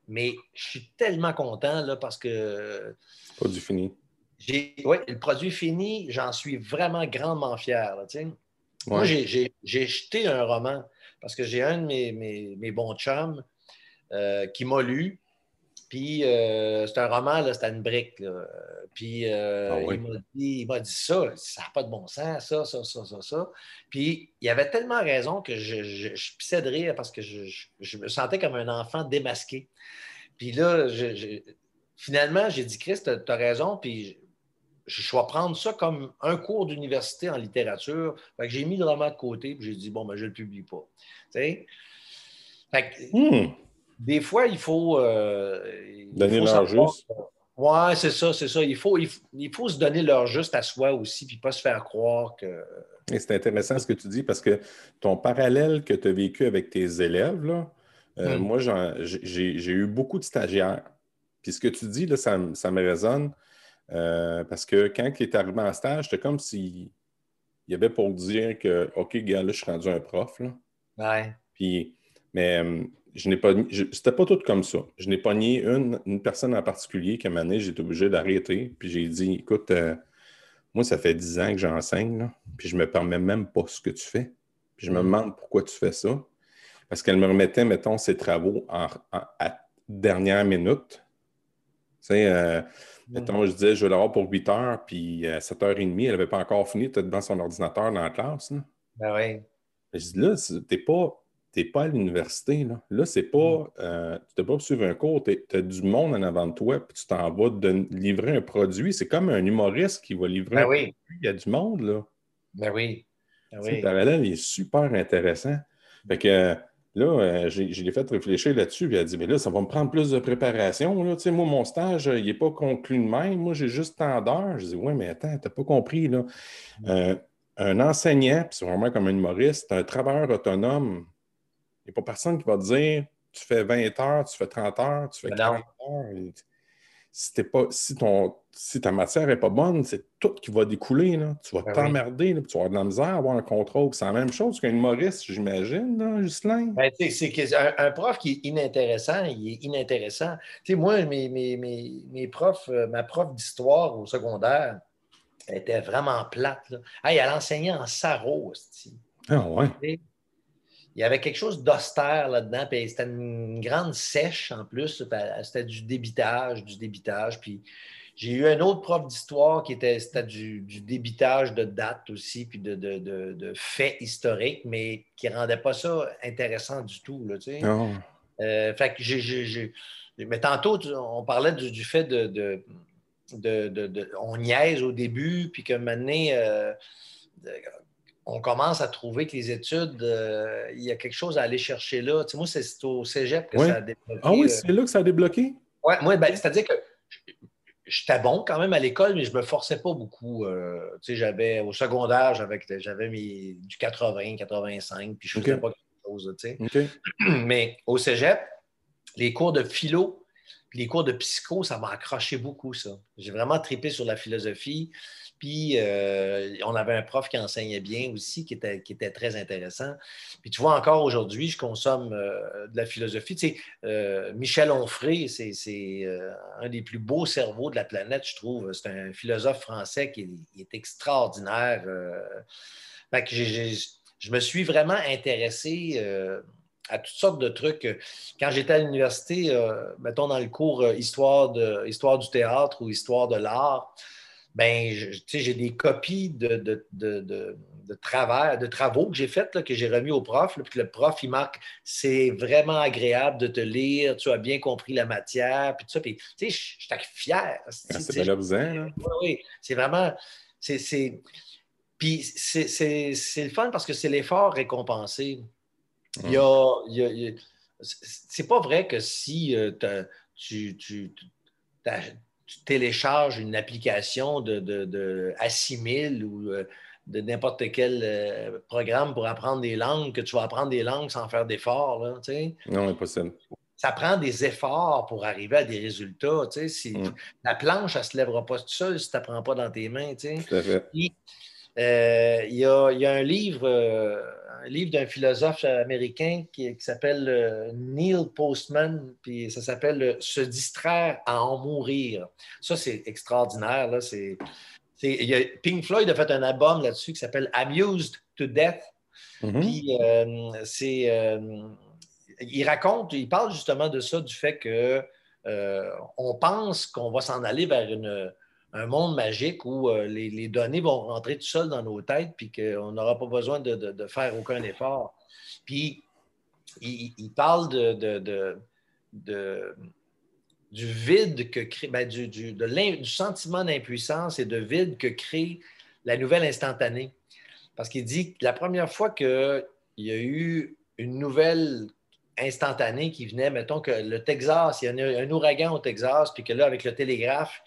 mais je suis tellement content là, parce que. Produit fini. Oui, le produit fini, j'en suis vraiment grandement fier. Moi, j'ai, jeté un roman parce que j'ai un de mes, bons chums euh, qui m'a lu puis euh, c'est un roman, c'était une brique. Puis euh, ah il m'a dit, ça, ça n'a pas de bon sens, ça, ça, ça, ça, ça. Puis il avait tellement raison que je, je, pissais de rire parce que je, me sentais comme un enfant démasqué. Puis là, finalement, j'ai dit, Christ, tu as, raison, puis je vais prendre ça comme un cours d'université en littérature. Fait que j'ai mis le roman de côté, puis j'ai dit, bon, ben, je ne le publie pas. Fait que, hmm des fois, il faut. Euh, donner leur juste. Oui, c'est ça, c'est ça. Il faut, il faut, se donner leur juste à soi aussi, puis pas se faire croire que. c'est intéressant ce que tu dis parce que ton parallèle que tu as vécu avec tes élèves, là, euh, hmm. moi, j'ai eu beaucoup de stagiaires. Puis ce que tu dis, là, ça, me résonne euh, parce que quand tu es arrivé en stage, c'était comme s'il y avait pour dire que, OK, gars, là, je suis rendu un prof. Là. Ouais. Puis, mais je n'ai pas c'était pas tout comme ça. Je n'ai pas nié une, une, personne en particulier qui m'a j'ai été obligé d'arrêter. Puis j'ai dit écoute, euh, moi, ça fait dix ans que j'enseigne, puis je me permets même pas ce que tu fais. Puis je me mm. demande pourquoi tu fais ça. Parce qu'elle me remettait, mettons, ses travaux en, à dernière minute. Tu sais, euh, Mettons, je disais, je vais l'avoir pour 8 heures, puis à 7h30, elle n'avait pas encore fini, tu devant son ordinateur dans la classe. Là. Ben oui. Je dis, là, t'es pas, pas à l'université. Là, là c'est pas. Euh, tu n'es pas pour suivre un cours, tu as du monde en avant de toi, puis tu t'en vas de livrer un produit. C'est comme un humoriste qui va livrer ben un oui. produit. Il y a du monde, là. Ben oui. Ben oui. parallèle est super intéressant. Fait que euh, là, euh, j'ai- je l'ai fait réfléchir là-dessus. Puis elle a dit, mais là, ça va me prendre plus de préparation. Là. Tu sais, moi, mon stage, euh, il n'est pas conclu de même. Moi, j'ai juste tant d'heures. Je dis, oui, mais attends, tu n'as pas compris. Là. Euh, un enseignant, puis c'est vraiment comme un humoriste, un travailleur autonome. Il n'y a pas personne qui va te dire, tu fais 20 heures, tu fais 30 heures, tu fais Ben 40 heures. Si, t'es pas, si, ton, si ta matière n'est pas bonne, c'est tout qui va découler. Là. Tu vas Ben oui. t'emmerder, puis tu vas avoir de la misère à avoir un contrôle. C'est la même chose qu'un humoriste, j'imagine, Ghislain. Ben, c'est un, un prof qui est inintéressant, il est inintéressant. Tu sais, moi, mes, mes, mes, mes profs, euh, ma prof d'histoire au secondaire, elle était vraiment plate. Là. Hey, elle enseignait en hostie. Ah ouais. Il y avait quelque chose d'austère là-dedans, puis c'était une grande sèche en plus. C'était du débitage, du débitage. Puis j'ai eu un autre prof d'histoire qui était, c'était du, du débitage de dates aussi, puis de, de, de- de faits historiques, mais qui ne rendait pas ça intéressant du tout. Là, tu sais. Euh, fait que j'ai, Mais tantôt, on parlait du, du fait de, de, On niaise au début, puis que maintenant, euh, on commence à trouver que les études, euh, il y a quelque chose à aller chercher là. Tu sais, moi, c'est au cégep que Oui. ça a développé. Ah oui, euh, c'est là que ça a débloqué? Ouais, moi, ben, c'est-à-dire que j'étais bon quand même à l'école, mais je me forçais pas beaucoup. Euh, tu sais, j'avais, au secondaire, j'avais, j'avais mes, du 80, 85, puis je faisais Ok. pas grand-chose, tu sais. Mais au cégep, les cours de philo, puis les cours de psycho, ça m'a accroché beaucoup, ça. J'ai vraiment tripé sur la philosophie. Puis, euh, on avait un prof qui enseignait bien aussi, qui était, qui était très intéressant. Puis, tu vois, encore aujourd'hui, je consomme euh, de la philosophie. Tu sais, euh, Michel Onfray, c'est c'est, un des plus beaux cerveaux de la planète, je trouve. C'est un philosophe français qui est, extraordinaire. Fait je me suis vraiment intéressé à toutes sortes de trucs. Quand j'étais à l'université, euh, mettons dans le cours euh, histoire, de, histoire du théâtre ou histoire de l'art, ben, je- j'ai des copies de, de, de, de- de travaux que j'ai faits, que j'ai remis au prof, là, puis que le prof, il marque c'est vraiment agréable de te lire, tu as bien compris la matière, puis tout ça. Puis, tu sais, j'étais fier. Ah, c'est là. oui, oui, c'est vraiment. c'est- Puis c'est le fun parce que c'est l'effort récompensé. Il y a. il y a- c'est pas vrai que si euh, tu, tu, tu télécharges une application de, de, de Assimil ou euh, de n'importe quel euh, programme pour apprendre des langues, que tu vas apprendre des langues sans faire d'efforts. là, tu sais Non, impossible. ça prend des efforts pour arriver à des résultats. tu sais. Si- Mm. La planche, elle ne se lèvera pas toute seule si tu n'apprends pas dans tes mains. tu sais. Tout à fait. Euh, Il y, a, il y a un livre, euh, un livre d'un philosophe américain qui, qui s'appelle euh, Neil Postman, puis ça s'appelle Se distraire à en mourir. Ça, c'est extraordinaire. Là. C'est, Pink Floyd a fait un album là-dessus qui s'appelle Amused to Death. Mhm. Puis, c'est, il raconte, il parle justement de ça, du fait que on pense qu'on va s'en aller vers une- un monde magique où euh, les, données vont rentrer tout seules dans nos têtes, puis qu'on n'aura pas besoin de, faire aucun effort. Puis, il, parle de, du vide que crée, ben, du, du sentiment d'impuissance et de vide que crée la nouvelle instantanée. Parce qu'il dit que la première fois qu'il y a eu une nouvelle instantanée qui venait, mettons que le Texas, il y a un, un ouragan au Texas, puis que là, avec le télégraphe,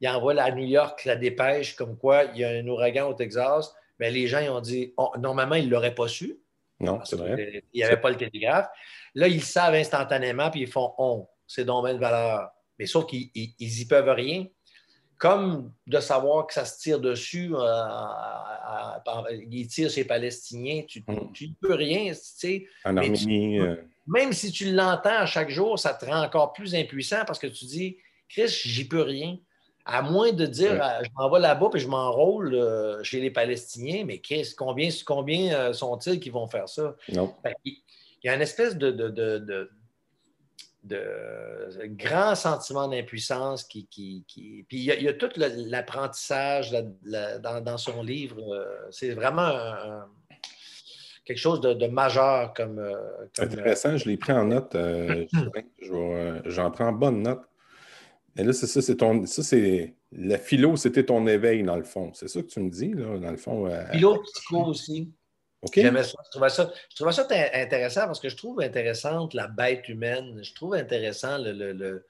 il envoie à New York la dépêche comme quoi il y a un ouragan au Texas. Mais les gens ils ont dit, normalement, ils ne l'auraient pas su. Non, c'est vrai. qu'il n'y avait pas le télégraphe. Là, ils le savent instantanément, puis ils font on, c'est donc bien de valeur. Mais sauf qu'ils n'y peuvent rien. Comme de savoir que ça se tire dessus, euh, à- à- à- ils tirent ces Palestiniens, tu Mm. ne peux rien. tu sais. En Mais Arménie, euh, Même si tu l'entends à chaque jour, ça te rend encore plus impuissant parce que tu dis, Chris, j'y peux rien. À moins de dire, Ouais. ah, je m'en vais là-bas et je m'enrôle euh, chez les Palestiniens, mais combien, combien euh, sont-ils qui vont faire ça? non. Qu'il- Il y a une espèce de, de- de- de- de grands sentiments d'impuissance qui, qui, Puis il y, a, tout l'apprentissage dans, son livre. Euh, c'est vraiment quelque chose de, majeur comme, euh, Intéressant, je l'ai pris en note. J'en prends bonne note. Et là, c'est ça, c'est ton. Ça, c'est. La philo, c'était ton éveil, dans le fond. C'est ça que tu me dis, là, dans le fond. Philo, psycho aussi. J'aimais ça. Je trouvais ça, je trouvais ça intéressant parce que je trouve intéressante la bête humaine. Je trouve intéressant le. le,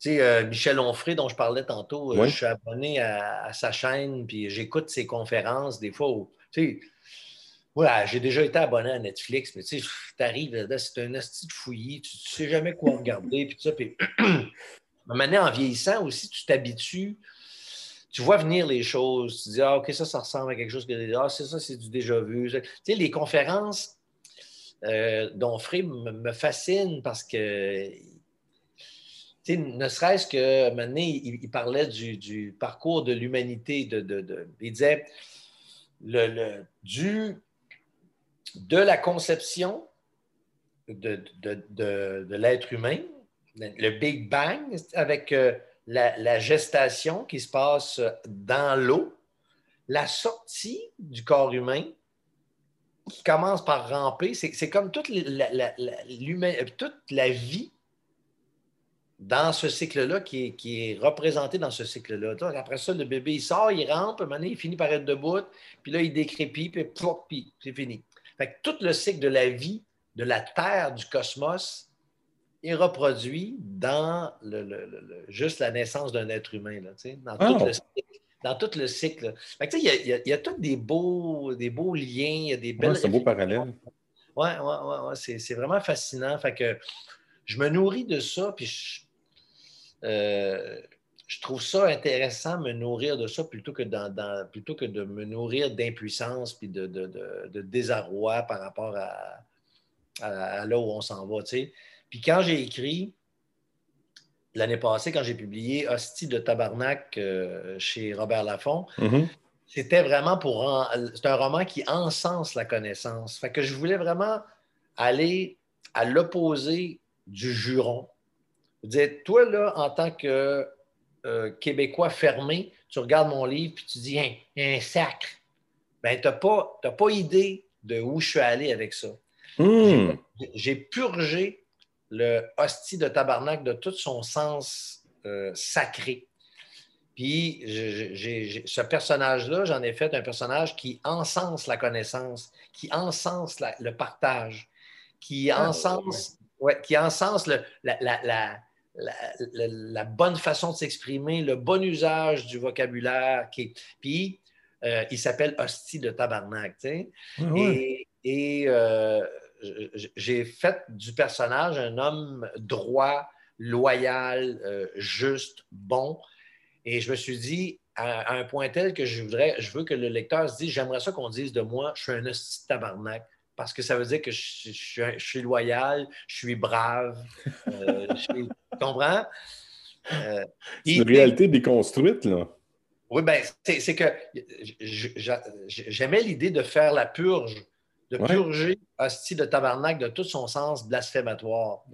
Tu sais, euh, Michel Onfray, dont je parlais tantôt, euh, je suis abonné à, sa chaîne, puis j'écoute ses conférences des fois. Où, tu sais, voilà, j'ai déjà été abonné à Netflix, mais tu sais, t'arrives là, c'est un asti de fouillis, tu, ne sais jamais quoi regarder, puis tout ça. Puis, maintenant, en vieillissant aussi, tu t'habitues tu vois venir les choses, tu dis, ah, OK, ça, ça ressemble à quelque chose que. Ah, c'est ça, c'est du déjà vu. Tu sais, les conférences euh, dont Frey me, fascinent parce que. Tu sais, ne serait-ce que maintenant, il, parlait du, parcours de l'humanité. Il disait le, du, de la conception de, l'être humain, le Big Bang, avec euh, la, gestation qui se passe dans l'eau, la sortie du corps humain qui commence par ramper. C'est comme toute la, toute la, vie dans ce cycle-là qui est, représenté dans ce cycle-là. Après ça, le bébé, il sort, il rampe, un il finit par être debout, puis là, il décrépit, puis, puis c'est fini. Fait tout le cycle de la vie, de la Terre, du cosmos, est reproduit dans le, juste la naissance d'un être humain, là, dans, tout oh. le cycle, dans tout le cycle. Il y, a, y a tous des beaux, des beaux liens, il y a des belles. c'est un beau parallèle. Oui, ouais, ouais, ouais c'est vraiment fascinant. Fait que je me nourris de ça, puis je, euh, je trouve ça intéressant, me nourrir de ça, plutôt que, dans, plutôt que de me nourrir d'impuissance puis de, de, de, désarroi par rapport à, à, là où on s'en va. Puis quand j'ai écrit, l'année passée, quand j'ai publié Hostie de Tabarnak euh, chez Robert Laffont, mm-hmm. c'était vraiment pour. C'est un roman qui encense la connaissance. Fait que je voulais vraiment aller à l'opposé du juron. Vous dites, toi, là, en tant que euh, Québécois fermé, tu regardes mon livre puis tu dis, un, un sacre. Ben, tu n'as pas, pas idée de où je suis allé avec ça. Mm. J'ai purgé le hostie de tabarnak de tout son sens euh, sacré. Puis, ce personnage-là, j'en ai fait un personnage qui encense la connaissance, qui encense le partage, qui ah, encense, qui encense la, bonne façon de s'exprimer, le bon usage du vocabulaire. Qui, puis, euh, il s'appelle hostie de tabarnak. Et, euh, j'ai fait du personnage un homme droit, loyal, euh, juste, bon. Et je me suis dit, à, un point tel que je voudrais, je veux que le lecteur se dise, j'aimerais ça qu'on dise de moi, je suis un hostie tabarnak. Parce que ça veut dire que je, suis loyal, je suis brave. Euh, tu comprends? Euh, c'est une réalité déconstruite, là. Oui, bien, c'est que j'aimais l'idée de faire la purge de purger hostie de tabarnak de tout son sens blasphématoire.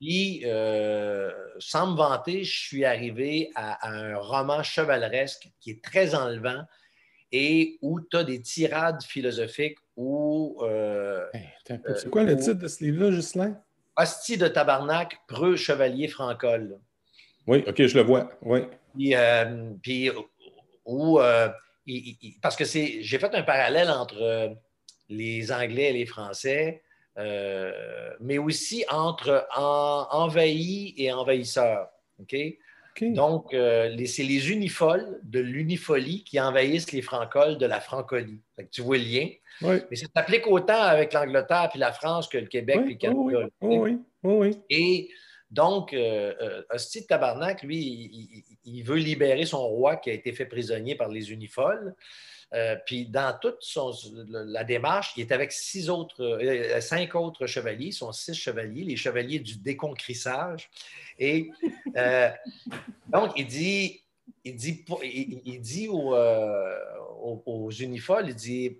Puis, euh, sans me vanter, je suis arrivé à, un roman chevaleresque qui est très enlevant et où tu as des tirades philosophiques où. Euh, c'est quoi le titre de ce livre-là, Justin? Hostie de tabarnak, preux chevalier francol. Oui, OK, je le vois. Oui. Puis, euh, puis où. parce que c'est, j'ai fait un parallèle entre les Anglais et les Français, euh, mais aussi entre envahis et envahisseurs. OK? Donc, euh, c'est les unifoles de l'unifolie qui envahissent les francoles de la franconie. tu vois le lien. Mais ça s'applique autant avec l'Angleterre puis la France que le Québec puis le Canada. Oui, oui, Et donc, euh, euh Hostie de Tabarnak, lui, il, veut libérer son roi qui a été fait prisonnier par les unifoles. Euh, puis dans toute la démarche, il est avec six autres, euh, cinq autres chevaliers, sont six chevaliers, les chevaliers du déconcrissage. Et euh, donc, il dit, il dit, il, dit aux, aux, unifoles, il dit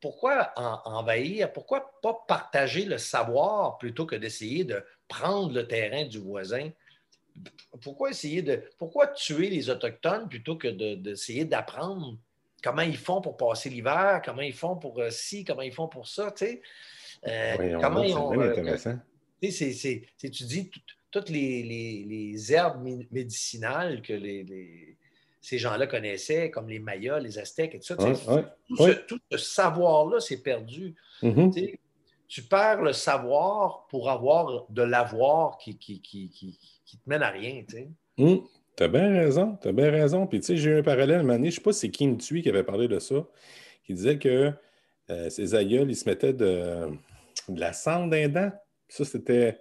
pourquoi envahir? Pourquoi pas partager le savoir plutôt que d'essayer de prendre le terrain du voisin? Pourquoi essayer de. Pourquoi tuer les Autochtones plutôt que d'essayer d'apprendre comment ils font pour passer l'hiver, comment ils font pour euh, ci, comment ils font pour ça, tu sais? Euh, comment ils ont. Euh, intéressant. tu dis toutes les, herbes médicinales que les ces gens-là connaissaient, comme les Mayas, les Aztèques et tout ça. tout, Ce, savoir-là s'est perdu. Mm-hmm. Tu perds le savoir pour avoir de l'avoir qui, qui, qui, qui, te mène à rien. Tu mm. As bien raison, tu as bien raison. Puis tu sais, j'ai eu un parallèle année, je ne sais pas si c'est Kim Tui qui avait parlé de ça, qui disait que euh, ses aïeuls, ils se mettaient de, la cendre d'un dent. Ça, c'était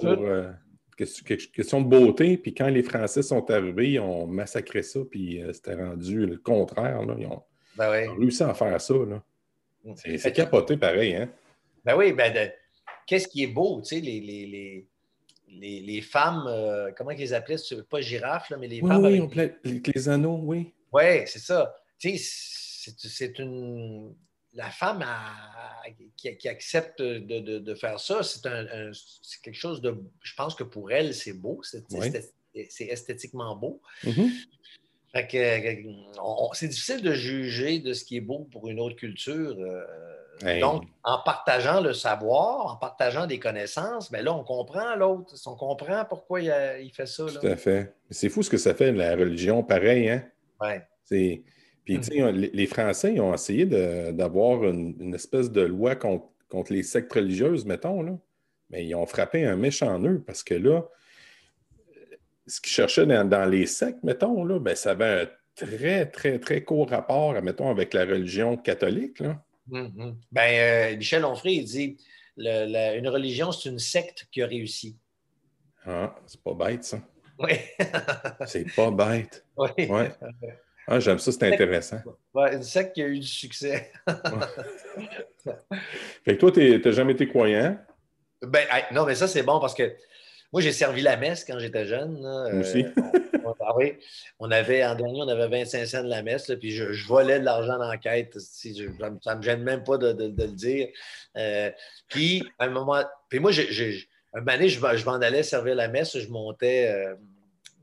pour. Euh, question de beauté. Puis quand les Français sont arrivés, ils ont massacré ça, puis euh, c'était rendu le contraire. Là. Ils, ont, ben réussi à faire ça. Mm. C'est capoté pareil. Hein? Ben oui, ben qu'est-ce qui est beau, tu sais, les, les, les, les, femmes, euh, comment ils les appelaient, pas girafes, là, mais les femmes. Oui, avec... les, anneaux, oui. Oui, c'est ça. Tu sais, c'est une la femme qui, accepte de, faire ça, c'est quelque chose de. Je pense que pour elle, c'est beau, c'est esthétiquement beau. Mm-hmm. c'est difficile de juger de ce qui est beau pour une autre culture. Euh, donc, en partageant le savoir, en partageant des connaissances, bien là, on comprend l'autre. On comprend pourquoi il, fait ça. Tout à fait. C'est fou ce que ça fait, la religion, pareil, hein? C'est puis, mmh. les Français, ils ont essayé d'avoir une, espèce de loi contre, les sectes religieuses, mettons, là. Mais ils ont frappé un méchant nœud parce que là, ce qu'ils cherchaient dans, les sectes, mettons, là, ben, ça avait un très, très, très court rapport, mettons, avec la religion catholique, là. Mmh, mmh. Ben, euh, Michel Onfray, il dit une religion, c'est une secte qui a réussi. Ah, c'est pas bête, ça. Oui. c'est pas bête. Oui. Ouais. Ah, j'aime ça, c'est intéressant. Ouais, une secte qui a eu du succès. fait que toi, tu n'as jamais été croyant? Ben, non, mais ça, c'est bon parce que moi, j'ai servi la messe quand j'étais jeune. Moi aussi. on, ah oui, on avait, en dernier, on avait 25 cents de la messe, puis je, volais de l'argent dans l'enquête. ça ne me gêne même pas de, le dire. Euh, puis, à un moment, puis moi, un moment je, m'en allais servir la messe, je montais. Euh,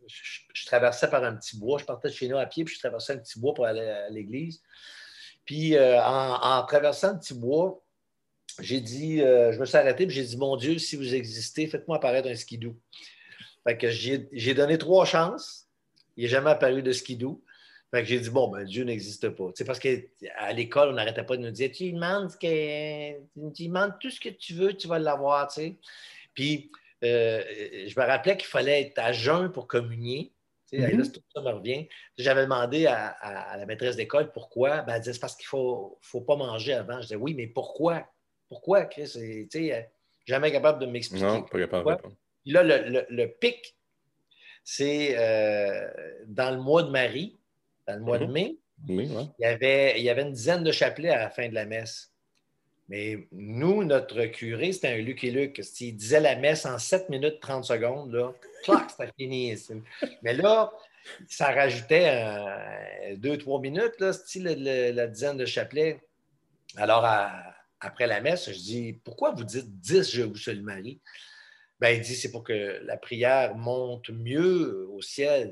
je, traversais par un petit bois. Je partais de chez nous à pied, puis je traversais un petit bois pour aller à l'église. Puis euh, en, traversant le petit bois, j'ai dit, je me suis arrêté, puis j'ai dit, mon Dieu, si vous existez, faites-moi apparaître un skidoo. Fait que j'ai donné trois chances. Il n'est jamais apparu de skidoo. Fait que j'ai dit, bon, ben, Dieu n'existe pas. C'est parce qu'à l'école, on n'arrêtait pas de nous dire, tu demandes, que, tu demandes tout ce que tu veux, tu vas l'avoir. Puis euh, je me rappelais qu'il fallait être à jeun pour communier. Mm-hmm. tout ça me revient. J'avais demandé à, la maîtresse d'école pourquoi. Ben, elle disait c'est parce qu'il ne faut, faut, pas manger avant. Je disais oui, mais pourquoi? Pourquoi, Chris? Jamais capable de m'expliquer. Non, pas capable de Là, le, pic, c'est euh, dans le mois de Marie, dans le mois de mm-hmm. mai. il, y avait, il y avait une dizaine de chapelets à la fin de la messe. Mais nous, notre curé, c'était un Luc et Luc. S'il disait la messe en 7 minutes 30 secondes, là, clac, c'était fini. Mais là, ça rajoutait 2-3 minutes, là, style la dizaine de chapelets. Alors, après la messe, je dis Pourquoi vous dites 10 Je vous salue Marie ben, Il dit C'est pour que la prière monte mieux au ciel.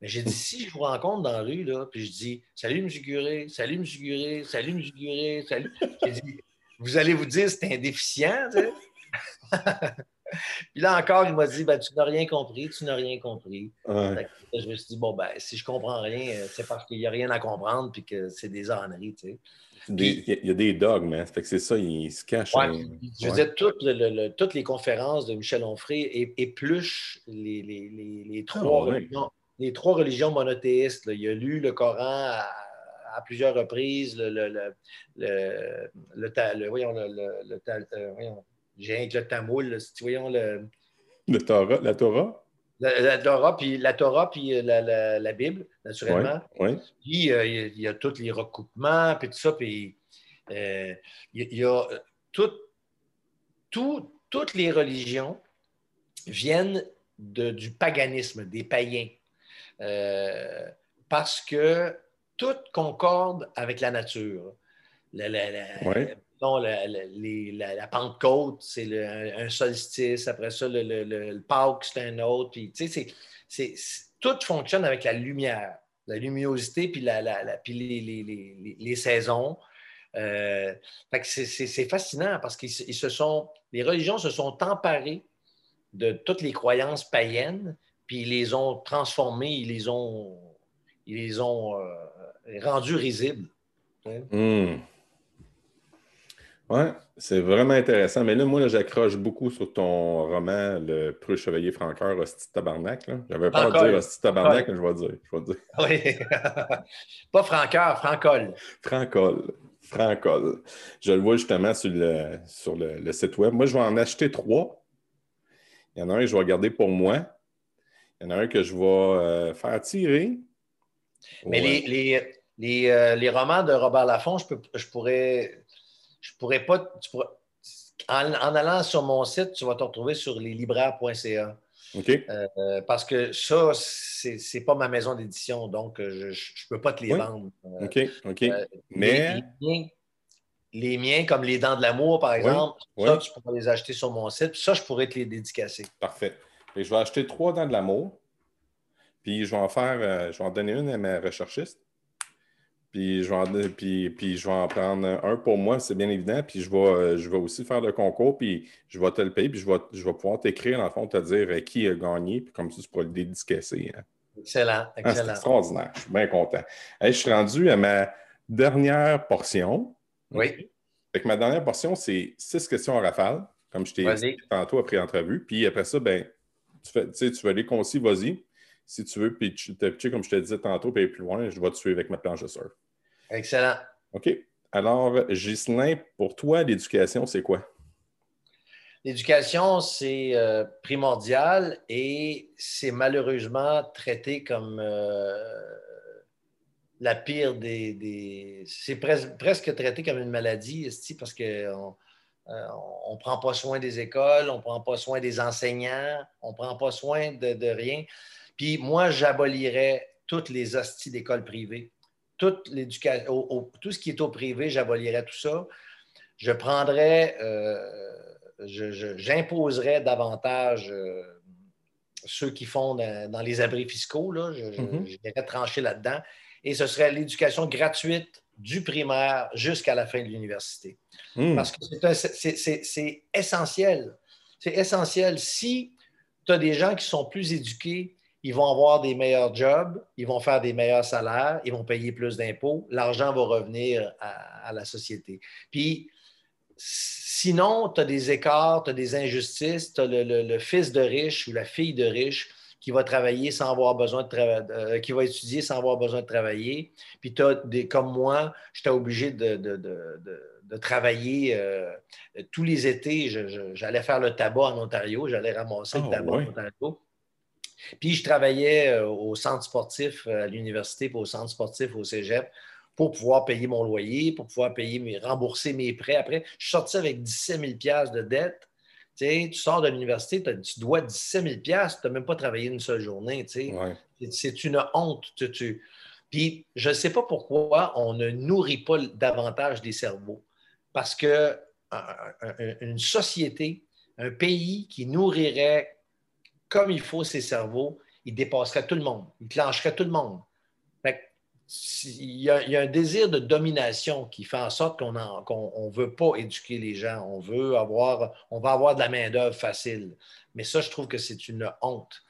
Mais j'ai dit, si je vous rencontre dans la rue, là, puis je dis Salut, M. Curé, salut, M. Curé, salut, M. Curé, salut. J'ai dit vous allez vous dire c'est un déficient. Puis là encore, il m'a dit ben, Tu n'as rien compris, tu n'as rien compris. je me suis dit Bon, ben, si je ne comprends rien, euh, c'est parce qu'il n'y a rien à comprendre puis que c'est des âneries. Il y a des dogmes, hein? Fait que c'est ça, il se cache. Je disais, toutes, toutes les conférences de Michel Onfray épluchent les, les, les, les ah, trois, religions, les trois religions monothéistes. Il a lu le Coran à, à plusieurs reprises le, le, le, le, le voyons, le, le, voyons, j'ai le tamoul, voyons le. Le Torah, la Torah? La, Torah, puis la Torah, puis euh, la, la, Bible, naturellement. Puis euh, il, y a, tous les recoupements, puis tout ça, puis il, y a tout, tout, toutes les religions viennent de, du paganisme, des païens. parce que tout concorde avec la nature. la, la, Pentecôte, c'est un, solstice. Après ça, le, le, Pâques, c'est un autre. Puis, tout fonctionne avec la lumière, la luminosité, puis, la, puis les, saisons. Euh, c'est, fascinant parce qu'ils les religions se sont emparées de toutes les croyances païennes, puis ils les ont transformées, ils les ont, les euh, rendues risibles. Hmm. Oui, c'est vraiment intéressant. Mais là, moi, j'accroche beaucoup sur ton roman, Le Preux Chevalier Francoeur, Hostie Tabarnak. J'avais peur de dire Hostie Tabarnak, mais je vais dire. Je vais dire. Oui. Pas Francoeur, Francol. Francol. Francol. Je le vois justement sur le, sur le, site web. Moi, je vais en acheter trois. Il y en a un que je vais garder pour moi. Il y en a un que je vais euh, faire tirer. Mais les, les, les, euh, les, romans de Robert Laffont, je, peux, je pourrais je pourrais pas. en, allant sur mon site, tu vas te retrouver sur leslibraires.ca. OK. Euh, parce que ça, c'est n'est pas ma maison d'édition, donc euh, je ne peux pas te les vendre. Euh, OK, OK. Mais. Les, miens, comme les dents de l'amour, par exemple, ça, tu pourrais les acheter sur mon site. Ça, je pourrais te les dédicacer. Parfait. Et je vais acheter trois dents de l'amour. Puis je vais en faire, je vais en donner une à ma recherchiste. Puis je, vais en, puis, puis je vais en prendre un pour moi, c'est bien évident. Puis je vais, euh, je vais aussi faire le concours, puis je vais te le payer, puis je vais, je vais pouvoir t'écrire, en fond, te dire euh, qui a gagné, puis comme ça, tu pourras le dédicacer. Hein. Excellent, ah, excellent. c'est extraordinaire, je suis bien content. je suis rendu à ma dernière portion. Oui. Fait ma dernière portion, c'est six questions en rafale, comme je t'ai dit tantôt après l'entrevue. Puis après ça, ben, tu, fais, tu vas aller concis, vas-y si tu veux puis tu pitcher, comme je te disais tantôt, puis aller plus loin, je vais te suivre avec ma planche de surf. Excellent. OK. Alors, Ghislain, pour toi, l'éducation, c'est quoi? L'éducation, c'est euh, primordial et c'est malheureusement traité comme euh, la pire des. C'est presque traité comme une maladie, parce qu'on ne euh, prend pas soin des écoles, on ne prend pas soin des enseignants, on ne prend pas soin de rien. Puis moi, j'abolirais toutes les hosties d'écoles privées. Toute l'éducation, tout ce qui est au privé, j'abolirais tout ça. Je prendrais, euh, j'imposerais davantage euh, ceux qui font dans, les abris fiscaux. Là, je, mm-hmm. trancher là-dedans. Et ce serait l'éducation gratuite du primaire jusqu'à la fin de l'université. Mm. Parce que c'est essentiel. C'est essentiel. Si tu as des gens qui sont plus éduqués, ils vont avoir des meilleurs jobs, ils vont faire des meilleurs salaires, ils vont payer plus d'impôts, l'argent va revenir à, la société. Puis, sinon, tu as des écarts, tu as des injustices, tu as le, fils de riche ou la fille de riche qui va travailler sans avoir besoin de travailler, euh, qui va étudier sans avoir besoin de travailler. Puis tu as des, comme moi, j'étais obligé de, travailler euh, tous les étés. J'allais faire le tabac en Ontario, j'allais ramasser le ah, tabac en Ontario. Puis je travaillais euh, au centre sportif euh, à l'université, puis au centre sportif au cégep pour pouvoir payer mon loyer, pour pouvoir payer mes, rembourser mes prêts. Après, je suis sorti avec 17 000 de dette. Tu, sors de l'université, tu dois 17 000 tu n'as même pas travaillé une seule journée. C'est une honte. Puis je ne sais pas pourquoi on ne nourrit pas davantage des cerveaux. Parce que une société, un pays qui nourrirait comme il faut ses cerveaux, il dépasserait tout le monde, il clencherait tout le monde. il, y a, un désir de domination qui fait en sorte qu'on ne veut pas éduquer les gens, on veut avoir, on va avoir de la main-d'œuvre facile. Mais ça, je trouve que c'est une honte.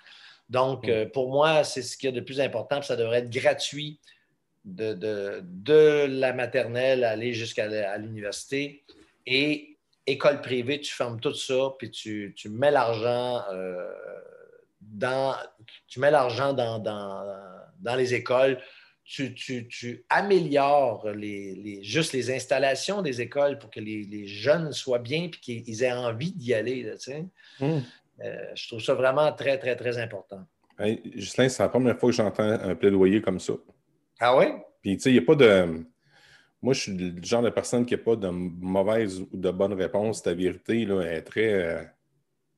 Donc, mm. euh, pour moi, c'est ce qu'il y a de plus important, ça devrait être gratuit de, de, la maternelle aller jusqu'à l'université. Et école privée, tu fermes tout ça, puis tu, mets l'argent euh, dans. Tu mets l'argent dans, dans, les écoles. Tu, améliores les, juste les installations des écoles pour que les, jeunes soient bien et qu'ils aient envie d'y aller. Hmm. Euh, je trouve ça vraiment très, très, très important. Hey, Justin, c'est la première fois que j'entends un plaidoyer comme ça. Ah oui? Puis, tu sais, il n'y a pas de moi, je suis le genre de personne qui n'a pas de mauvaise ou de bonne réponse. Ta vérité là, est très. Euh,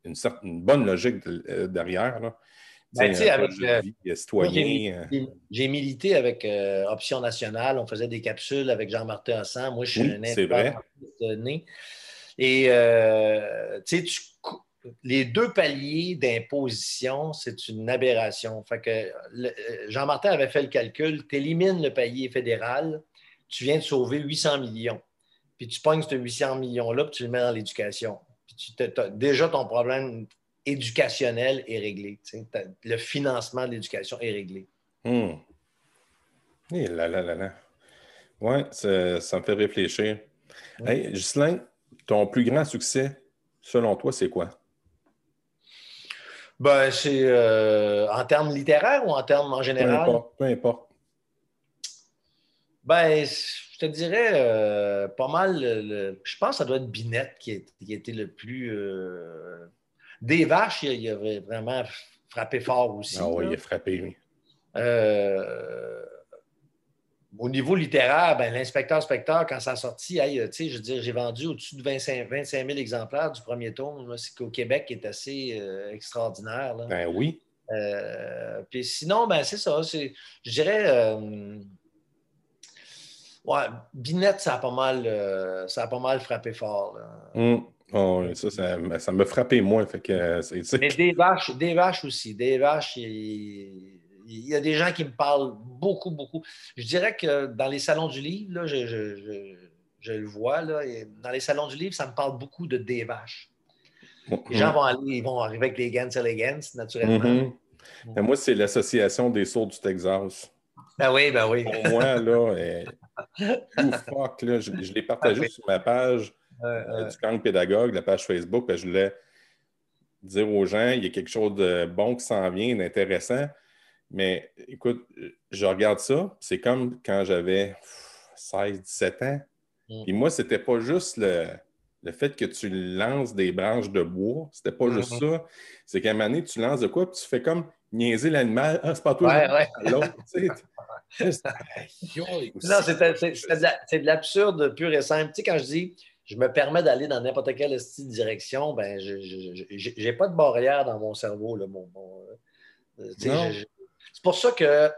une, certaine, bonne logique euh, derrière. Ben, euh, citoyen. J'ai milité avec Option Nationale. On faisait des capsules avec Jean-Martin Hassan. Moi, je suis un un né. Et tu sais, les deux paliers d'imposition, c'est une aberration. Fait que Jean-Martin avait fait le calcul. Tu élimines le palier fédéral, tu viens de sauver 800 millions. Puis tu pognes ce 800 millions-là, puis tu le mets dans l'éducation. déjà, ton problème éducationnel est réglé. Le financement de l'éducation est réglé. Hum. Et là, là, là, là. Oui, ça, me fait réfléchir. Hey, Ghislain, ton plus grand succès, selon toi, c'est quoi? Ben, c'est euh, en termes littéraires ou en termes en général? Peu importe. Peu importe. Ben, je te dirais euh, pas mal. je pense que ça doit être Binette qui, a été le plus. Euh, des vaches, il, avait vraiment frappé fort aussi. Ah oui, il a frappé, oui. Euh, au niveau littéraire, ben, l'inspecteur-specteur, quand ça a sorti, je veux dire, j'ai vendu au-dessus de 25, 25 000 exemplaires du premier tome, ce qui au Québec est assez extraordinaire. Ben oui. puis sinon, ben, c'est ça. Je dirais Ouais, Binette, ça a pas mal, euh, ça a pas mal frappé fort. Hum. Oh, ça, ça, m'a frappé moins. Fait que, Mais des vaches, des vaches aussi. Des vaches, il, y a des gens qui me parlent beaucoup, beaucoup. Je dirais que dans les salons du livre, là, je, je, le vois, là, dans les salons du livre, ça me parle beaucoup de des vaches. Les gens vont aller, ils vont arriver avec les Gans Elegans, naturellement. Mm-hmm. moi, c'est l'Association des sourds du Texas. Ben oui, ben oui. Pour moi, là, fuck, là, je, l'ai partagé sur ma page euh, du camp pédagogue, la page Facebook, je voulais dire aux gens, il y a quelque chose de bon qui s'en vient, d'intéressant. Mais écoute, je regarde ça, c'est comme quand j'avais 16, 17 ans. Mm. Puis moi, c'était pas juste le, fait que tu lances des branches de bois, c'était pas juste mm-hmm. ça. C'est qu'à un moment donné, tu lances de quoi, puis tu fais comme niaiser l'animal. Ah, c'est pas toi, non, c'est de l'absurde pur et simple. Tu sais, quand je dis je me permets d'aller dans n'importe quelle direction, ben, je n'ai pas de barrière dans mon cerveau. Là, euh, c'est pour ça que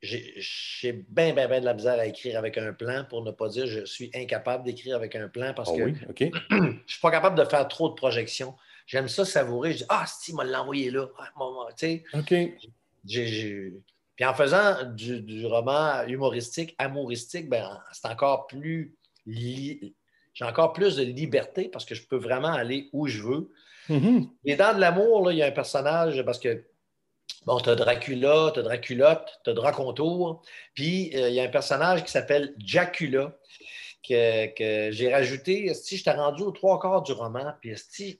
j'ai bien, bien, bien de la misère à écrire avec un plan pour ne pas dire je suis incapable d'écrire avec un plan parce ah que je ne suis pas capable de faire trop de projections. J'aime ça savourer. Je dis Ah, si, il m'a l'envoyé là. Ah, tu sais, OK. Puis en faisant du, roman humoristique, amouristique, ben, c'est encore plus. J'ai encore plus de liberté parce que je peux vraiment aller où je veux. Mm-hmm. Et dans de l'amour, il y a un personnage parce que. Bon, tu as Dracula, tu as Draculotte, tu as Dracontour. Puis euh, il y a un personnage qui s'appelle Jacula que, j'ai rajouté. Si je t'ai rendu aux trois quarts du roman, puis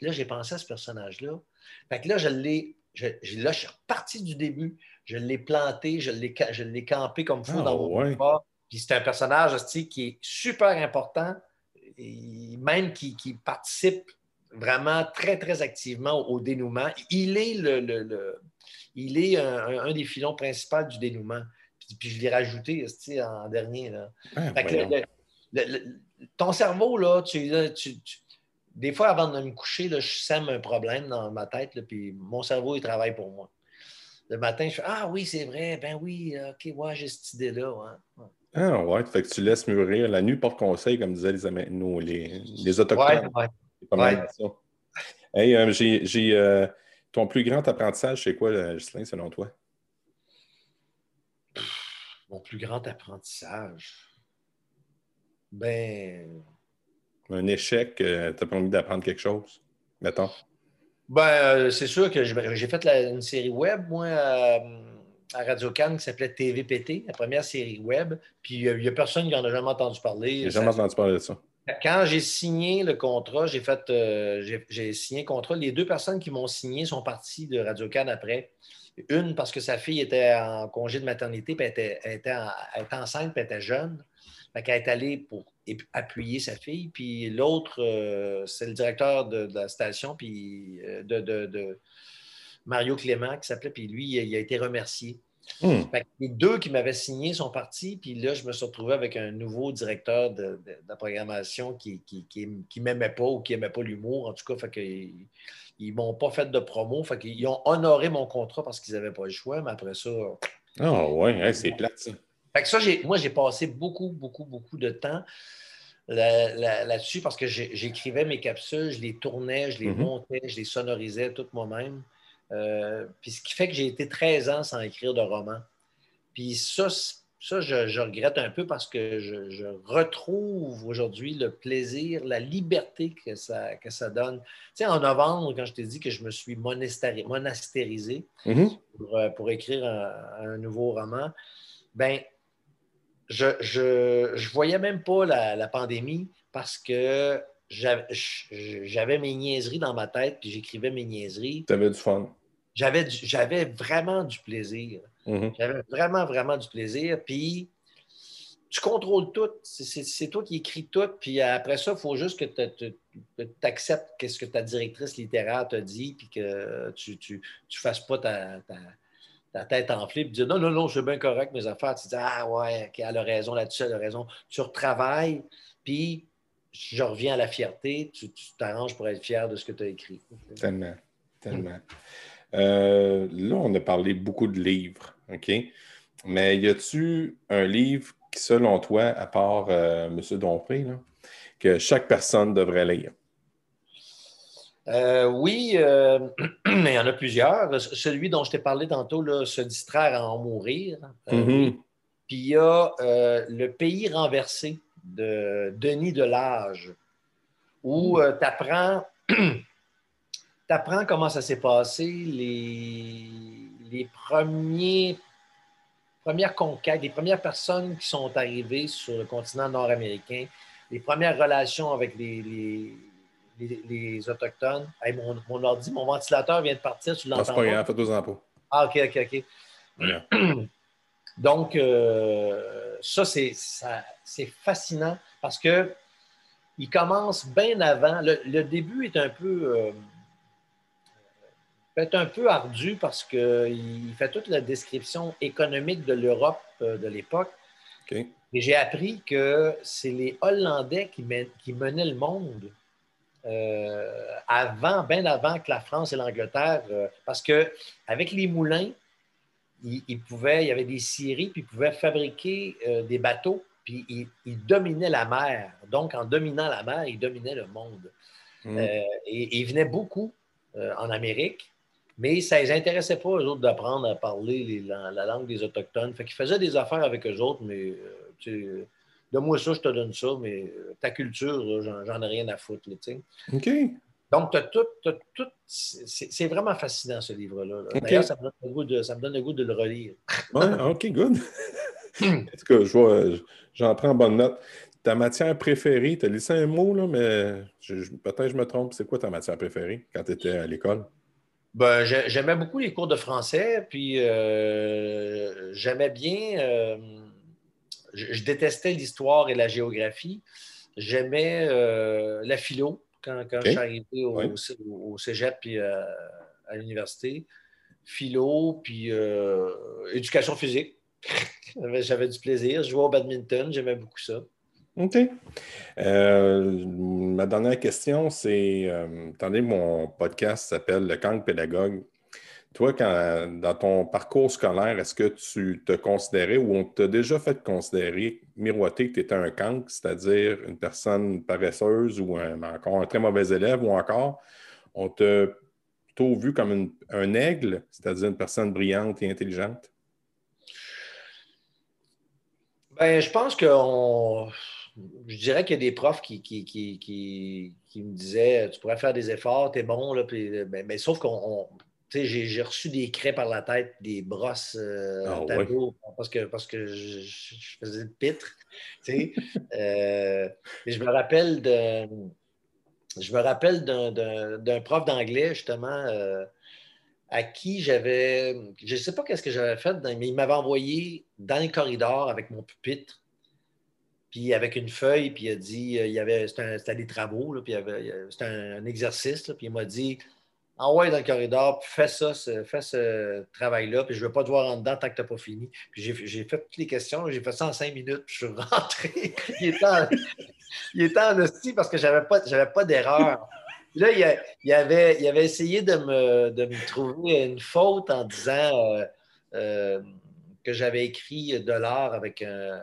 là, j'ai pensé à ce personnage-là. Fait que là, je l'ai. là, je suis reparti du début je l'ai planté, je l'ai, campé comme fou dans mon ouais. Puis c'est un personnage qui est super important, et même qui, participe vraiment très, très activement au, dénouement. Il est, le, il est un, des filons principaux du dénouement. Puis, je l'ai rajouté en dernier. Ah, ton cerveau, là, tu, des fois, avant de me coucher, je sème un problème dans ma tête, puis mon cerveau, il travaille pour moi le matin, je fais Ah oui, c'est vrai, ben oui, OK, ouais, j'ai cette idée-là. Ouais. Ah ouais, fait que tu laisses mûrir. La nuit porte conseil, comme disaient les, nous, les, les Autochtones. Ouais, C'est pas mal ça. Hey, euh, j'ai, euh, ton plus grand apprentissage, c'est quoi, Gislain, selon toi? Mon plus grand apprentissage. Ben. Un échec, euh, t'as pas envie d'apprendre quelque chose, mettons? Ben, euh, c'est sûr que j'ai fait une série web, moi, à, Radio Cannes, qui s'appelait TVPT, la première série web. Puis il n'y a, personne qui en a jamais entendu parler. J'ai jamais entendu parler de ça. Quand j'ai signé le contrat, j'ai fait euh, j'ai signé le contrat. Les deux personnes qui m'ont signé sont parties de Radio Cannes après. Une parce que sa fille était en congé de maternité, puis elle était, enceinte, puis elle était jeune. Fait qu'elle est allée pour appuyer sa fille. Puis l'autre, euh, c'est le directeur de, la station, puis euh, de, Mario Clément, qui s'appelait, puis lui, il a été remercié. Hmm. les deux qui m'avaient signé sont partis, puis là, je me suis retrouvé avec un nouveau directeur de, la programmation qui ne qui, m'aimait pas ou qui n'aimait pas l'humour. En tout cas, fait que, ils ne m'ont pas fait de promo. Fait qu'ils ont honoré mon contrat parce qu'ils n'avaient pas le choix, mais après ça. Ah ouais, c'est plate ça. Fait que ça, moi, j'ai passé beaucoup, beaucoup, beaucoup de temps là-dessus parce que j'écrivais mes capsules, je les tournais, je les mm-hmm. montais, je les sonorisais tout moi-même. Euh, puis ce qui fait que j'ai été 13 ans sans écrire de roman. Puis ça, ça je, regrette un peu parce que je, retrouve aujourd'hui le plaisir, la liberté que ça, que ça donne. Tu sais, en novembre, quand je t'ai dit que je me suis monastérisé mm-hmm. euh, pour, écrire un, nouveau roman, ben je ne voyais même pas la, pandémie parce que j'avais mes niaiseries dans ma tête, puis j'écrivais mes niaiseries. Tu avais du fun. J'avais vraiment du plaisir. Mm-hmm. J'avais vraiment, vraiment du plaisir. Puis tu contrôles tout. C'est toi qui écris tout. Puis après ça, il faut juste que tu acceptes ce que ta directrice littéraire t'a dit, puis que tu ne fasses pas ta, tête enflée, puis dire non, non, non, je suis bien correct, mes affaires. Tu dis ah ouais, elle a raison là-dessus, elle a raison. Tu retravailles, puis je reviens à la fierté. Tu t'arranges pour être fier de ce que tu as écrit. Tellement, tellement. Euh, là, on a parlé beaucoup de livres, OK? Mais y a-tu un livre qui, selon toi, à part euh, M. Dompré, que chaque personne devrait lire? Euh, oui, mais il y en a plusieurs. Celui dont je t'ai parlé tantôt, là, Se distraire à en mourir. Mm-hmm. Puis il y a Le pays renversé de Denis Delage, où tu apprends tu apprends comment ça s'est passé, les, les premiers, premières conquêtes, les premières personnes qui sont arrivées sur le continent nord-américain, les premières relations avec les, les, Autochtones. mon, mon, ordi, mon ventilateur vient de partir, tu l'entends? Ah, pas grave, fais-toi en Ah, OK, OK, OK. Donc, euh, ça, c'est fascinant parce que il commence bien avant. Le, début est un peu. Euh, un peu ardu parce qu'il fait toute la description économique de l'Europe euh, de l'époque. Et j'ai appris que c'est les Hollandais qui, qui menaient le monde euh, avant, bien avant que la France et l'Angleterre, euh, parce qu'avec les moulins, ils, pouvaient, il y avait des scieries, puis ils pouvaient fabriquer des bateaux, puis ils, dominaient la mer. Donc, en dominant la mer, ils dominaient le monde. Mmh. et, ils venaient beaucoup en Amérique. Mais ça ne les intéressait pas, eux autres, d'apprendre à parler la, langue des Autochtones. Fait qu'ils faisaient des affaires avec eux autres, mais euh, tu donne-moi ça, je te donne ça, mais euh, ta culture, j'en ai rien à foutre. OK. Donc, tu as tout. tout c'est vraiment fascinant, ce livre-là. D'ailleurs, ça, me donne le goût de le relire. ouais, OK, good. en tout cas, j'en prends bonne note. Ta matière préférée, tu as laissé un mot, là, mais peut-être je me trompe. C'est quoi ta matière préférée quand tu étais à l'école? Ben, j'aimais beaucoup les cours de français, puis euh, j'aimais bien. Euh, je, détestais l'histoire et la géographie. J'aimais euh, la philo quand, je suis arrivé au, cégep puis à l'université. Philo, puis éducation physique. J'avais du plaisir. Je jouais au badminton, j'aimais beaucoup ça. OK. Euh, ma dernière question, c'est, euh, attendez, mon podcast s'appelle Le Kang Pédagogue. Toi, dans ton parcours scolaire, est-ce que tu te considérais ou on t'a déjà fait considérer, miroiter que tu étais un Kang, c'est-à-dire une personne paresseuse ou encore un très mauvais élève ou encore on t'a plutôt vu comme un aigle, c'est-à-dire une personne brillante et intelligente? Ben, je pense qu'on je dirais qu'il y a des profs qui, qui, me disaient Tu pourrais faire des efforts, t'es bon. Là, mais, ben, sauf qu'on. J'ai reçu des craies par la tête, des brosses euh, ah tableau, parce que, parce que je, faisais le pitre. euh, je me rappelle de, je me rappelle d'un prof d'anglais, justement, euh, à qui j'avais. Je ne sais pas qu'est-ce que j'avais fait, mais il m'avait envoyé dans les corridors avec mon pupitre puis avec une feuille, puis il a dit, euh, il y avait, c'était des travaux, puis c'était un, exercice, puis il m'a dit, envoie dans le corridor, puis fais ça, ce, fais ce travail-là, puis je ne veux pas te voir en dedans tant que tu n'as pas fini. Puis j'ai fait toutes les questions, j'ai fait ça en cinq minutes, puis je suis rentré. il était en, il hostie parce que je n'avais pas, pas d'erreur. Là, il, avait, il avait essayé de me, de me trouver une faute en disant euh, euh, que j'avais écrit dollar avec un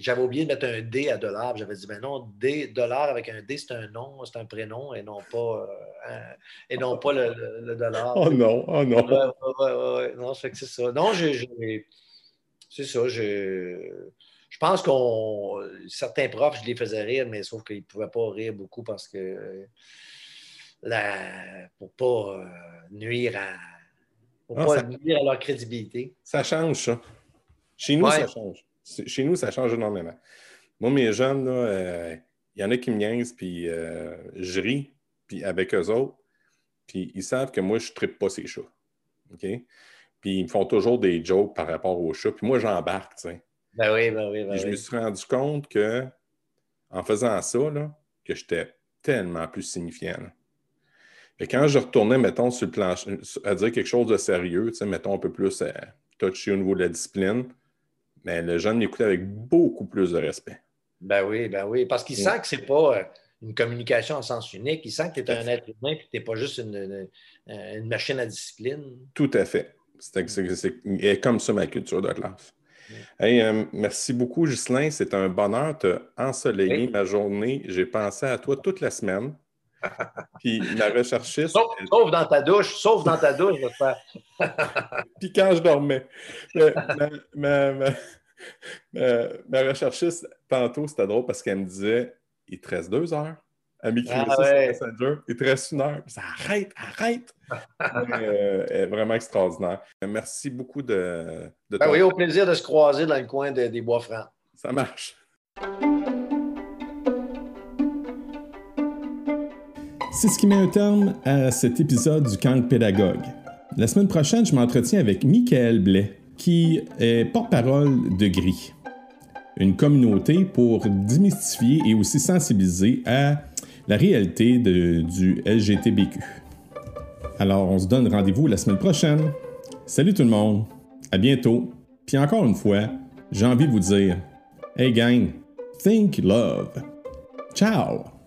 j'avais oublié de mettre un D à dollar. J'avais dit, ben non, D, dollar avec un D, c'est un nom, c'est un prénom et non pas, euh, et non pas le, dollar. Oh non, oh non. non, c'est ça. Non, c'est ça. Je pense qu'on. Certains profs, je les faisais rire, mais sauf qu'ils ne pouvaient pas rire beaucoup parce que. La, pour ne pas euh, nuire à. Pour pas nuire à leur crédibilité. Ça change, ça. Chez nous, ça change. Chez nous, ça change énormément. Moi, mes jeunes, il euh, y en a qui me niaisent, puis euh, je ris puis avec eux autres, puis ils savent que moi, je ne tripe pas ces chats. OK? Puis ils me font toujours des jokes par rapport aux chats, puis moi, j'embarque, tu sais. Ben oui, ben oui, ben Je me suis rendu compte que, en faisant ça, que j'étais tellement plus signifiant. Et quand je retournais, mettons, sur le plancher, à dire quelque chose de sérieux, mettons un peu plus euh, touché au niveau de la discipline, mais le jeune l'écoutait avec beaucoup plus de respect. Ben oui, ben oui, parce qu'il sent que ce n'est pas euh, une communication en sens unique. Il sent que tu es un être humain et que tu n'es pas juste une, machine à discipline. Tout à fait. C'est comme ça ma culture de classe. Euh, merci beaucoup, Ghislain. C'est un bonheur de ensoleiller ma journée. J'ai pensé à toi toute la semaine. Puis la recherchiste. Sauf, dans ta douche, sauf dans ta douche, j'espère. Puis quand je dormais. Ma, ma, recherchiste, tantôt, c'était drôle parce qu'elle me disait il te reste deux heures. Elle m'écrivait ah, ça Messenger. Il te reste une heure. Ça arrête, arrête. euh, est vraiment extraordinaire. Merci beaucoup de, de ben Oui, au plaisir de se croiser dans le coin des Bois Francs. Ça marche. C'est ce qui met un terme à cet épisode du Camp Pédagogue. La semaine prochaine, je m'entretiens avec Michael Blais, qui est porte-parole de Gris, une communauté pour démystifier et aussi sensibiliser à la réalité du LGTBQ. Alors, on se donne rendez-vous la semaine prochaine. Salut tout le monde, à bientôt. Puis encore une fois, j'ai envie de vous dire, hey gang, think love. Ciao!